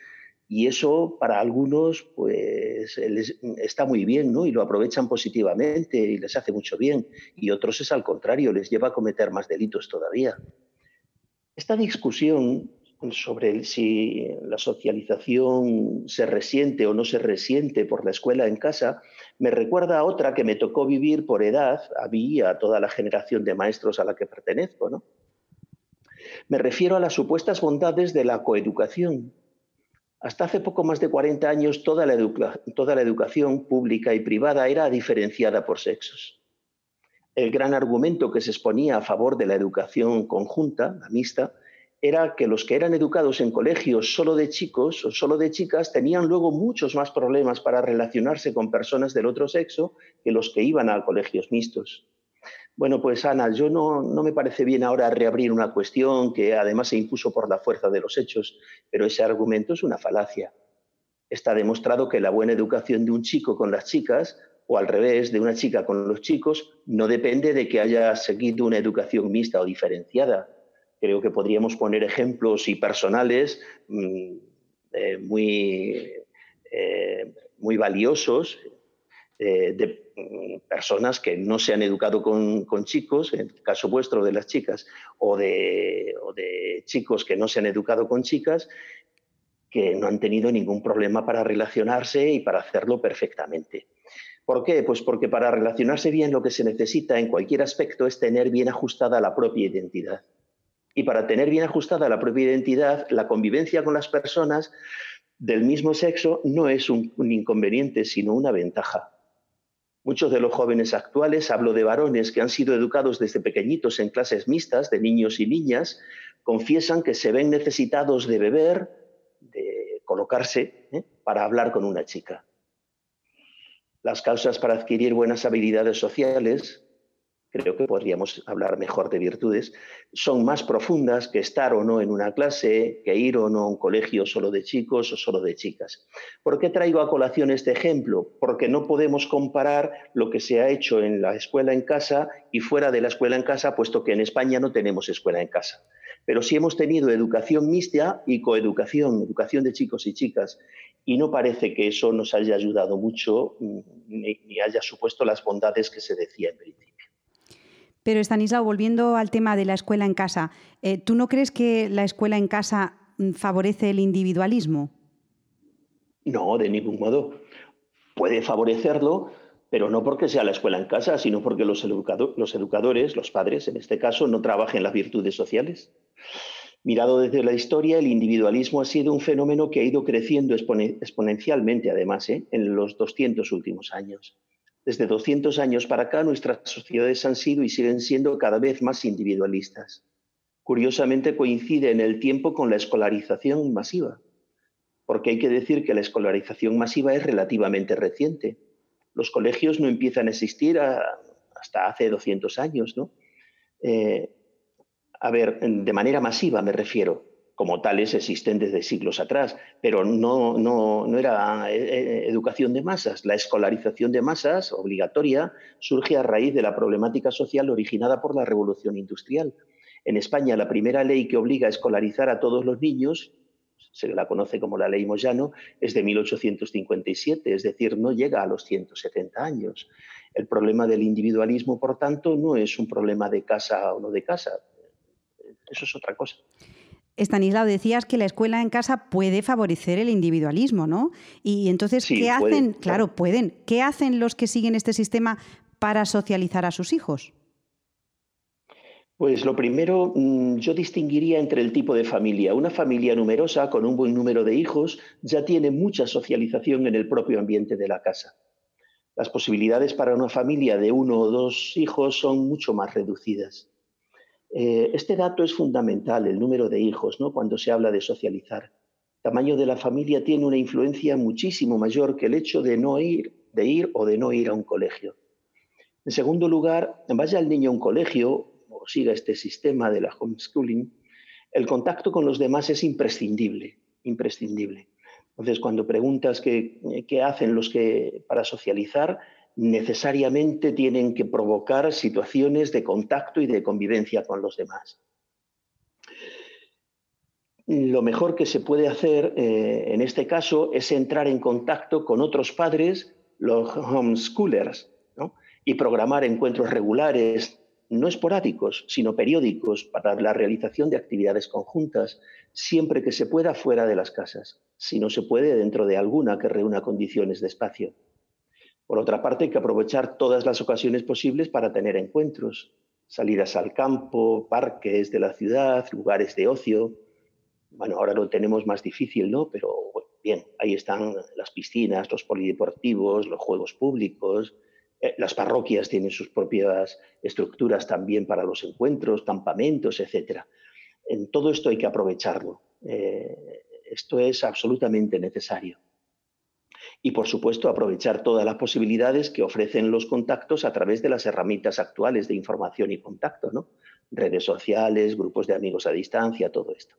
Y eso para algunos pues está muy bien, ¿no? Y lo aprovechan positivamente y les hace mucho bien. Y otros es al contrario, les lleva a cometer más delitos todavía. Esta discusión sobre si la socialización se resiente o no se resiente por la escuela en casa, me recuerda a otra que me tocó vivir por edad, a mí a toda la generación de maestros a la que pertenezco. ¿no? Me refiero a las supuestas bondades de la coeducación. Hasta hace poco más de 40 años toda la, toda la educación pública y privada era diferenciada por sexos. El gran argumento que se exponía a favor de la educación conjunta, la mixta, era que los que eran educados en colegios solo de chicos o solo de chicas tenían luego muchos más problemas para relacionarse con personas del otro sexo que los que iban a colegios mixtos. Bueno, pues Ana, yo no, no me parece bien ahora reabrir una cuestión que además se impuso por la fuerza de los hechos, pero ese argumento es una falacia. Está demostrado que la buena educación de un chico con las chicas o al revés, de una chica con los chicos, no depende de que haya seguido una educación mixta o diferenciada Creo que podríamos poner ejemplos y personales mm, eh, muy, eh, muy valiosos eh, de mm, personas que no se han educado con, chicos, en el caso vuestro de las chicas, o de, o de chicos que no se han educado con chicas, que no han tenido ningún problema para relacionarse y para hacerlo perfectamente. ¿Por qué? Pues porque para relacionarse bien lo que se necesita en cualquier aspecto es tener bien ajustada la propia identidad. Y para tener bien ajustada la propia identidad, la convivencia con las personas del mismo sexo no es un, inconveniente, sino una ventaja. Muchos de los jóvenes actuales, hablo de varones que han sido educados desde pequeñitos en clases mixtas de niños y niñas, confiesan que se ven necesitados de beber, de colocarse, ¿eh? para hablar con una chica. Las causas para adquirir buenas habilidades sociales creo que podríamos hablar mejor de virtudes, son más profundas que estar o no en una clase, que ir o no a un colegio solo de chicos o solo de chicas. ¿Por qué traigo a colación este ejemplo? Porque no podemos comparar lo que se ha hecho en la escuela en casa y fuera de la escuela en casa, puesto que en España no tenemos escuela en casa. Pero sí hemos tenido educación mixta y coeducación, educación de chicos y chicas. Y no parece que eso nos haya ayudado mucho mm, ni, haya supuesto las bondades que se decía en principio. Pero Stanislao, volviendo al tema de la escuela en casa, eh, ¿tú no crees que la escuela en casa mm, favorece el individualismo? No, de ningún modo. Puede favorecerlo, pero no porque sea la escuela en casa, sino porque los, los educadores, los padres en este caso, no trabajen las virtudes sociales. Mirado desde la historia, el individualismo ha sido un fenómeno que ha ido creciendo exponencialmente, además, ¿eh? en los 200 últimos años. Desde 200 años para acá, nuestras sociedades han sido y siguen siendo cada vez más individualistas. Curiosamente coincide en el tiempo con la escolarización masiva, porque hay que decir que la escolarización masiva es relativamente reciente. Los colegios no empiezan a existir hasta hace 200 años, ¿no? Eh, a ver, de manera masiva me refiero como tales existen desde siglos atrás, pero no, no, era eh, eh, educación de masas. La escolarización de masas, obligatoria, surge a raíz de la problemática social originada por la revolución industrial. En España, la primera ley que obliga a escolarizar a todos los niños, se la conoce como la ley Moyano, es de 1857, es decir, no llega a los 170 años. El problema del individualismo, por tanto, no es un problema de casa o no de casa, eso es otra cosa. Estanislao, decías que la escuela en casa puede favorecer el individualismo, ¿no? Y entonces, ¿qué hacen? claro, pueden. ¿Qué hacen los que siguen este sistema para socializar a sus hijos? Pues lo primero, mm, yo distinguiría entre el tipo de familia. Una familia numerosa, con un buen número de hijos, ya tiene mucha socialización en el propio ambiente de la casa. Las posibilidades para una familia de uno o dos hijos son mucho más reducidas. Eh, este dato es fundamental, el número de hijos, ¿no? cuando se habla de socializar. El tamaño de la familia tiene una influencia muchísimo mayor que el hecho de no ir, de ir o de no ir a un colegio. En segundo lugar, vaya el niño a un colegio o siga este sistema de la homeschooling, el contacto con los demás es imprescindible, imprescindible. Entonces, cuando preguntas qué, qué hacen los que para socializar, necesariamente tienen que provocar situaciones de contacto y de convivencia con los demás. Lo mejor que se puede hacer eh, en este caso es entrar en contacto con otros padres, los homeschoolers, y programar encuentros regulares, no esporádicos, sino periódicos, para la realización de actividades conjuntas, siempre que se pueda fuera de las casas, si no se puede dentro de alguna que reúna condiciones de espacio. Por otra parte, hay que aprovechar todas las ocasiones posibles para tener encuentros, salidas al campo, parques de la ciudad, lugares de ocio. Bueno, ahora lo tenemos más difícil, ¿no? Pero bien, ahí están las piscinas, los polideportivos, los juegos públicos. Eh, las parroquias tienen sus propias estructuras también para los encuentros, campamentos, etc. En todo esto hay que aprovecharlo. Eh, esto es absolutamente necesario y, por supuesto, aprovechar todas las posibilidades que ofrecen los contactos a través de las herramientas actuales de información y contacto, ¿no? redes sociales, grupos de amigos a distancia, todo esto.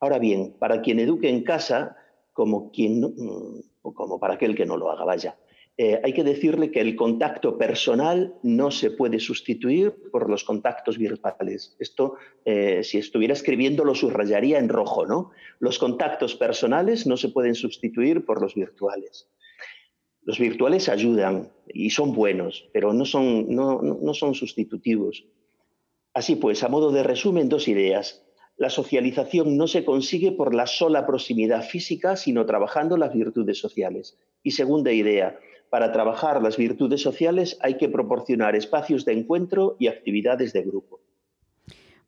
Ahora bien, para quien eduque en casa, como, quien, mm, como para aquel que no lo haga, vaya, eh, hay que decirle que el contacto personal no se puede sustituir por los contactos virtuales. Esto, eh, si estuviera escribiendo, lo subrayaría en rojo, ¿no? Los contactos personales no se pueden sustituir por los virtuales. Los virtuales ayudan y son buenos, pero no son, no, no son sustitutivos. Así pues, a modo de resumen, dos ideas. La socialización no se consigue por la sola proximidad física, sino trabajando las virtudes sociales. Y segunda idea, para trabajar las virtudes sociales hay que proporcionar espacios de encuentro y actividades de grupo.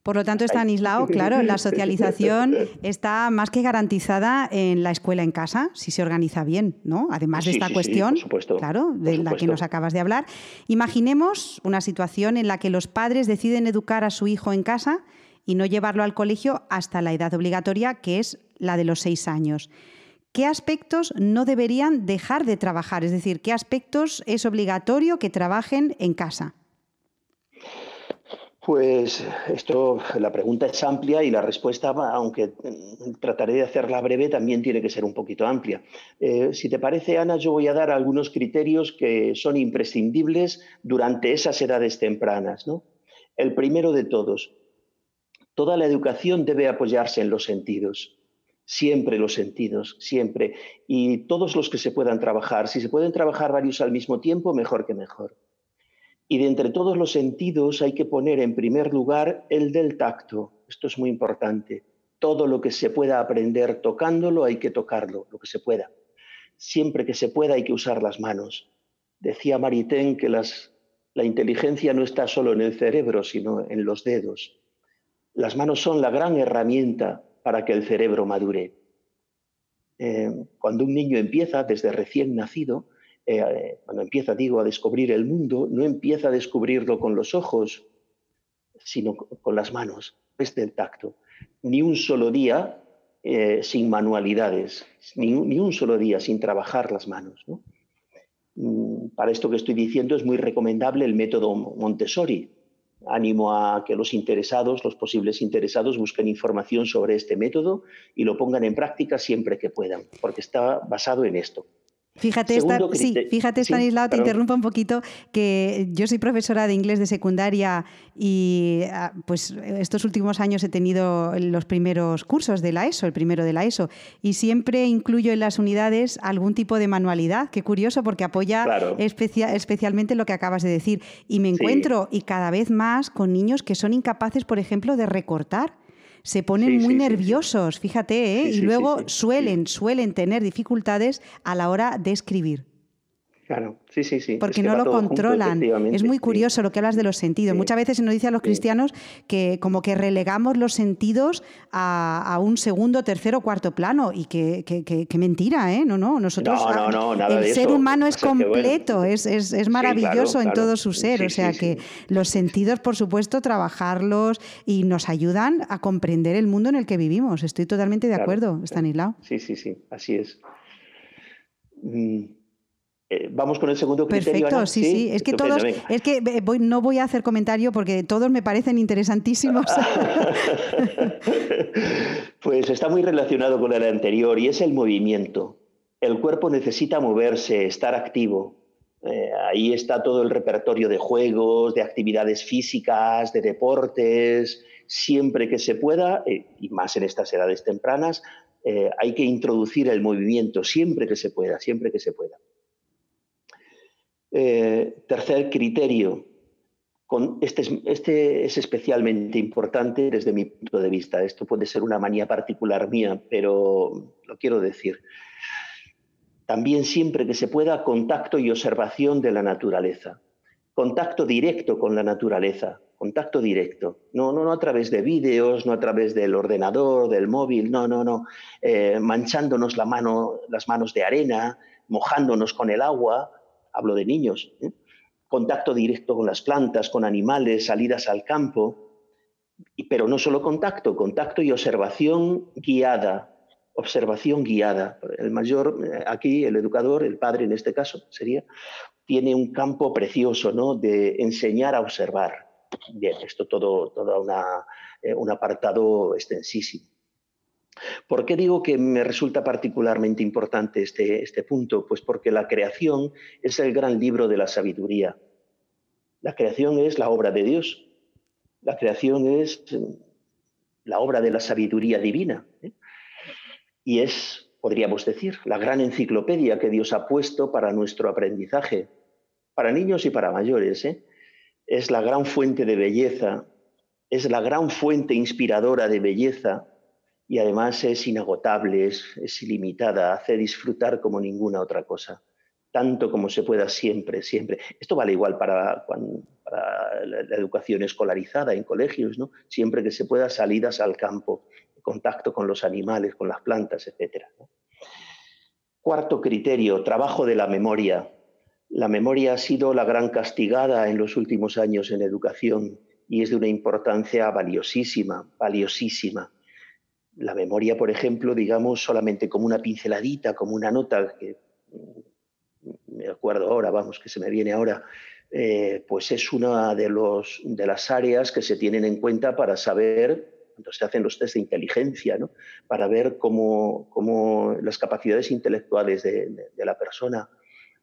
Por lo tanto, Stanislao, claro, la socialización está más que garantizada en la escuela en casa, si se organiza bien, ¿no? Además de esta cuestión, claro, de la que nos acabas de hablar. Imaginemos una situación en la que los padres deciden educar a su hijo en casa y no llevarlo al colegio hasta la edad obligatoria, que es la de los seis años. ¿Qué aspectos no deberían dejar de trabajar? Es decir, ¿qué aspectos es obligatorio que trabajen en casa? Pues esto, la pregunta es amplia y la respuesta, aunque trataré de hacerla breve, también tiene que ser un poquito amplia. Eh, si te parece, Ana, yo voy a dar algunos criterios que son imprescindibles durante esas edades tempranas. El primero de todos, toda la educación debe apoyarse en los sentidos siempre los sentidos, siempre, y todos los que se puedan trabajar. Si se pueden trabajar varios al mismo tiempo, mejor que mejor. Y de entre todos los sentidos hay que poner en primer lugar el del tacto. Esto es muy importante. Todo lo que se pueda aprender tocándolo hay que tocarlo, lo que se pueda. Siempre que se pueda hay que usar las manos. Decía Maritain que la inteligencia no está solo en el cerebro, sino en los dedos. Las manos son la gran herramienta para que el cerebro madure. Eh, cuando un niño empieza, desde recién nacido, eh, cuando empieza, digo, a descubrir el mundo, no empieza a descubrirlo con los ojos, sino con las manos, desde el tacto. Ni un solo día eh, sin manualidades, ni, un solo día sin trabajar las manos. Mm, para esto que estoy diciendo es muy recomendable el método Montessori, Animo a que los interesados, los posibles interesados, busquen información sobre este método y lo pongan en práctica siempre que puedan, porque está basado en esto. Fíjate, sí, fíjate Stanislao, te interrumpo un poquito, que yo soy profesora de inglés de secundaria y ah, pues estos últimos años he tenido los primeros cursos de la ESO, el primero de la ESO, y siempre incluyo en las unidades algún tipo de manualidad. Qué curioso, porque apoya especialmente lo que acabas de decir. Y me encuentro, y cada vez más, con niños que son incapaces, por ejemplo, de recortar se ponen Sí, muy sí, nerviosos, fíjate, ¿eh? Y luego suelen, suelen tener dificultades a la hora de escribir. Claro, sí, sí, sí. Porque Es que no lo junto, controlan. es muy sí. curioso lo que hablas de los sentidos. Sí. Muchas veces se nos dice a los Sí. cristianos que como que relegamos los sentidos a, a un segundo, tercero, cuarto plano y que, que- que- mentira, ¿eh? No, no, nosotros... No, no, no, nada el de ser eso. humano es bueno, completo, es, es- es maravilloso claro, en claro. todo su ser. O sea que los sentidos, por supuesto, trabajarlos y nos ayudan a comprender el mundo en el que vivimos. Estoy totalmente de Claro, acuerdo. Stanislao. Sí, sí, sí, así es. Mm, eh, Vamos con el segundo criterio. Perfecto, Ana? sí, sí. Es que todos, venga. es que voy- no voy a hacer comentario porque todos me parecen interesantísimos. Pues está muy relacionado con el anterior y es el movimiento. El cuerpo necesita moverse, estar activo. Eh, ahí está todo el repertorio de juegos, de actividades físicas, de deportes. Siempre que se pueda, eh, y más en estas edades tempranas, hay que introducir el movimiento, siempre que se pueda, siempre que se pueda. Eh, tercer criterio, con- este, es, este es especialmente importante desde mi punto de vista. Esto puede ser una manía particular mía, pero lo quiero decir. También siempre que se pueda, contacto y observación de la naturaleza. Contacto directo con la naturaleza, contacto directo. No, no, no a través de vídeos, no a través del ordenador, del móvil, no, no, no. Eh, manchándonos la mano, las manos de arena, mojándonos con el agua. Hablo de niños. ¿eh? contacto directo con las plantas, con animales, salidas al campo, pero no solo contacto, contacto y observación guiada, observación guiada. El mayor, eh, aquí el educador, el padre en este caso sería, tiene un campo precioso ¿no? de enseñar a observar. Bien, esto todo, todo una, eh, un apartado extensísimo. ¿Por qué digo que me resulta particularmente importante este, este punto? Pues porque la creación es el gran libro de la sabiduría. La creación es la obra de Dios. La creación es eh, la obra de la sabiduría divina. ¿eh? Y es, podríamos decir, la gran enciclopedia que Dios ha puesto para nuestro aprendizaje, para niños y para mayores. ¿eh? Es la gran fuente de belleza, es la gran fuente inspiradora de belleza y además es inagotable, es, ilimitada, hace disfrutar como ninguna otra cosa, tanto como se pueda siempre, siempre. Esto vale igual para, la educación escolarizada en colegios, ¿no? siempre que se pueda salidas al campo, contacto con los animales, con las plantas, etc. Cuarto criterio, trabajo de la memoria. La memoria ha sido la gran castigada en los últimos años en educación y es de una importancia valiosísima, valiosísima la memoria, por ejemplo, digamos, solamente como una pinceladita, como una nota, que mm, me acuerdo ahora, vamos, que se me viene ahora, eh, pues es una de, los, de las áreas que se tienen en cuenta para saber, cuando se hacen los test de inteligencia, ¿no? para ver cómo, cómo las capacidades intelectuales de, de- de la persona.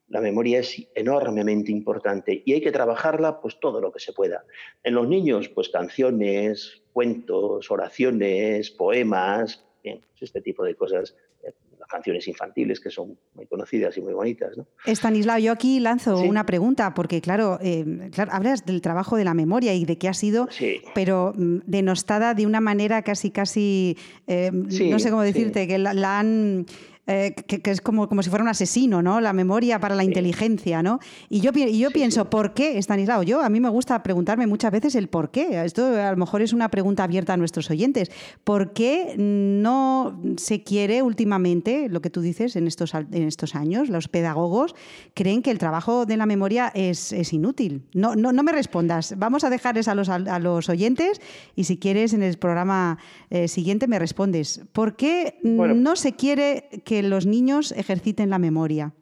La memoria es enormemente importante y hay que trabajarla pues todo lo que se pueda. En los niños, pues canciones, cuentos, oraciones, poemas, bien, pues, este tipo de cosas, eh, canciones infantiles que son muy conocidas y muy bonitas. ¿no? Estanislao, yo aquí lanzo Sí. una pregunta, porque claro, eh, claro, hablas del trabajo de la memoria y de que ha sido, Sí. pero mm, denostada de una manera casi, casi, eh, Sí, no sé cómo decirte, que la, la han... eh, que, que es como, como si fuera un asesino, ¿no? La memoria para la inteligencia, ¿no? Y yo, y yo Sí, pienso, sí. ¿por qué, Estanislao? Yo, a mí me gusta preguntarme muchas veces el por qué. Esto a lo mejor es una pregunta abierta a nuestros oyentes. ¿Por qué no se quiere últimamente, lo que tú dices, en estos, en estos años, los pedagogos creen que el trabajo de la memoria es, es inútil? No, no, no me respondas. Vamos a dejarles a los, a los oyentes y si quieres en el programa eh, siguiente me respondes. ¿Por qué Bueno. no se quiere que los niños ejerciten la memoria?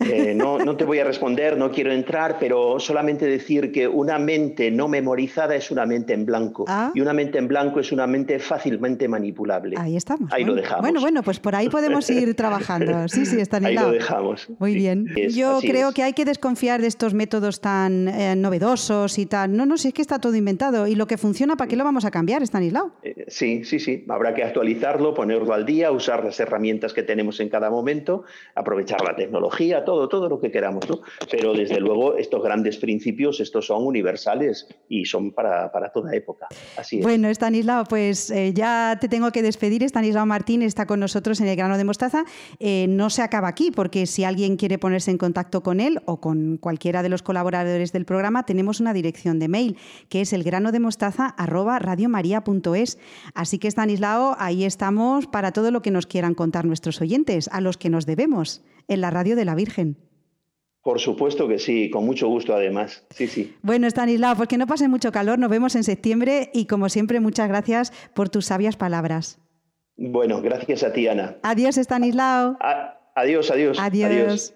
Eh, no, no te voy a responder, no quiero entrar, pero solamente decir que una mente no memorizada es una mente en blanco Ah. y una mente en blanco es una mente fácilmente manipulable. Ahí estamos. Ahí bueno, lo dejamos. Bueno, bueno, pues por ahí podemos ir trabajando. Sí, sí, está Ahí lo dejamos. Muy Sí, bien. es- Yo creo es. que hay que desconfiar de estos métodos tan eh, novedosos y tan. No, no, si es que está todo inventado. Y lo que funciona, ¿para qué lo vamos a cambiar, Stanislao? Eh, Sí, sí, sí. Habrá que actualizarlo, ponerlo al día, usar las herramientas que tenemos en cada momento, aprovechar la tecnología, todo todo, lo que queramos, ¿no? Pero desde luego estos grandes principios, estos son universales y son para, para toda época. Así es. Bueno, Estanislao, pues eh, ya te tengo que despedir. Estanislao Martín está con nosotros en el grano de mostaza. Eh, no se acaba aquí, porque si alguien quiere ponerse en contacto con él o con cualquiera de los colaboradores del programa, tenemos una dirección de mail, que es elgranodemostaza.radiomaria.es. Así que, Estanislao, ahí estamos para todo lo que nos quieran contar nuestros oyentes, a los que nos debemos, en la radio de la Virgen. Por supuesto que sí, con mucho gusto además. Sí, sí. Bueno, Estanislao, pues que no pase mucho calor, nos vemos en septiembre y como siempre, muchas gracias por tus sabias palabras. Bueno, gracias a ti, Ana. Adiós, Estanislao. A- adiós, adiós. Adiós.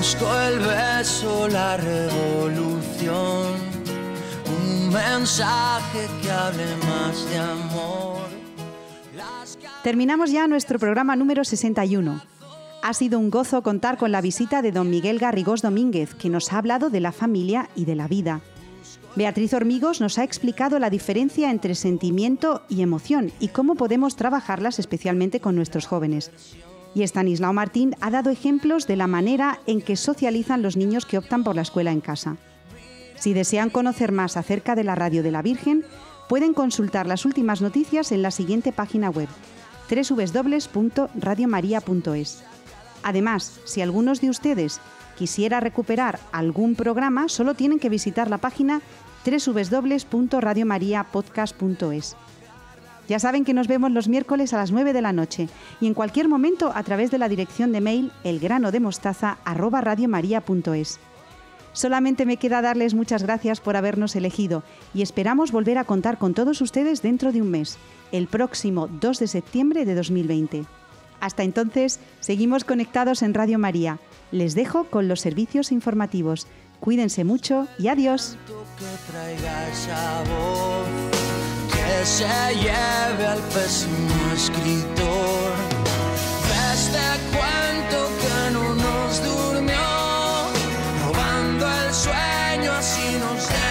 Busco el beso, la revolución, un mensaje que hable más de amor. Terminamos ya nuestro programa número 61. Ha sido un gozo contar con la visita de don Miguel Garrigós Domínguez, que nos ha hablado de la familia y de la vida. Beatriz Hormigos nos ha explicado la diferencia entre sentimiento y emoción y cómo podemos trabajarlas especialmente con nuestros jóvenes. Y Estanislao Martín ha dado ejemplos de la manera en que socializan los niños que optan por la escuela en casa. Si desean conocer más acerca de la Radio de la Virgen, pueden consultar las últimas noticias en la siguiente página web www.radiomaria.es. Además, si algunos de ustedes quisiera recuperar algún programa, solo tienen que visitar la página www.radiomariapodcast.es. Ya saben que nos vemos los miércoles a las 9 de la noche y en cualquier momento a través de la dirección de mail elgranodemostaza@radiomaria.es. Solamente me queda darles muchas gracias por habernos elegido y esperamos volver a contar con todos ustedes dentro de un mes, el próximo 2 de septiembre de 2020. Hasta entonces, seguimos conectados en Radio María. Les dejo con los servicios informativos. Cuídense mucho y adiós. Se lleve al pésimo escritor. Veste cuento que no nos durmió, robando el sueño así nos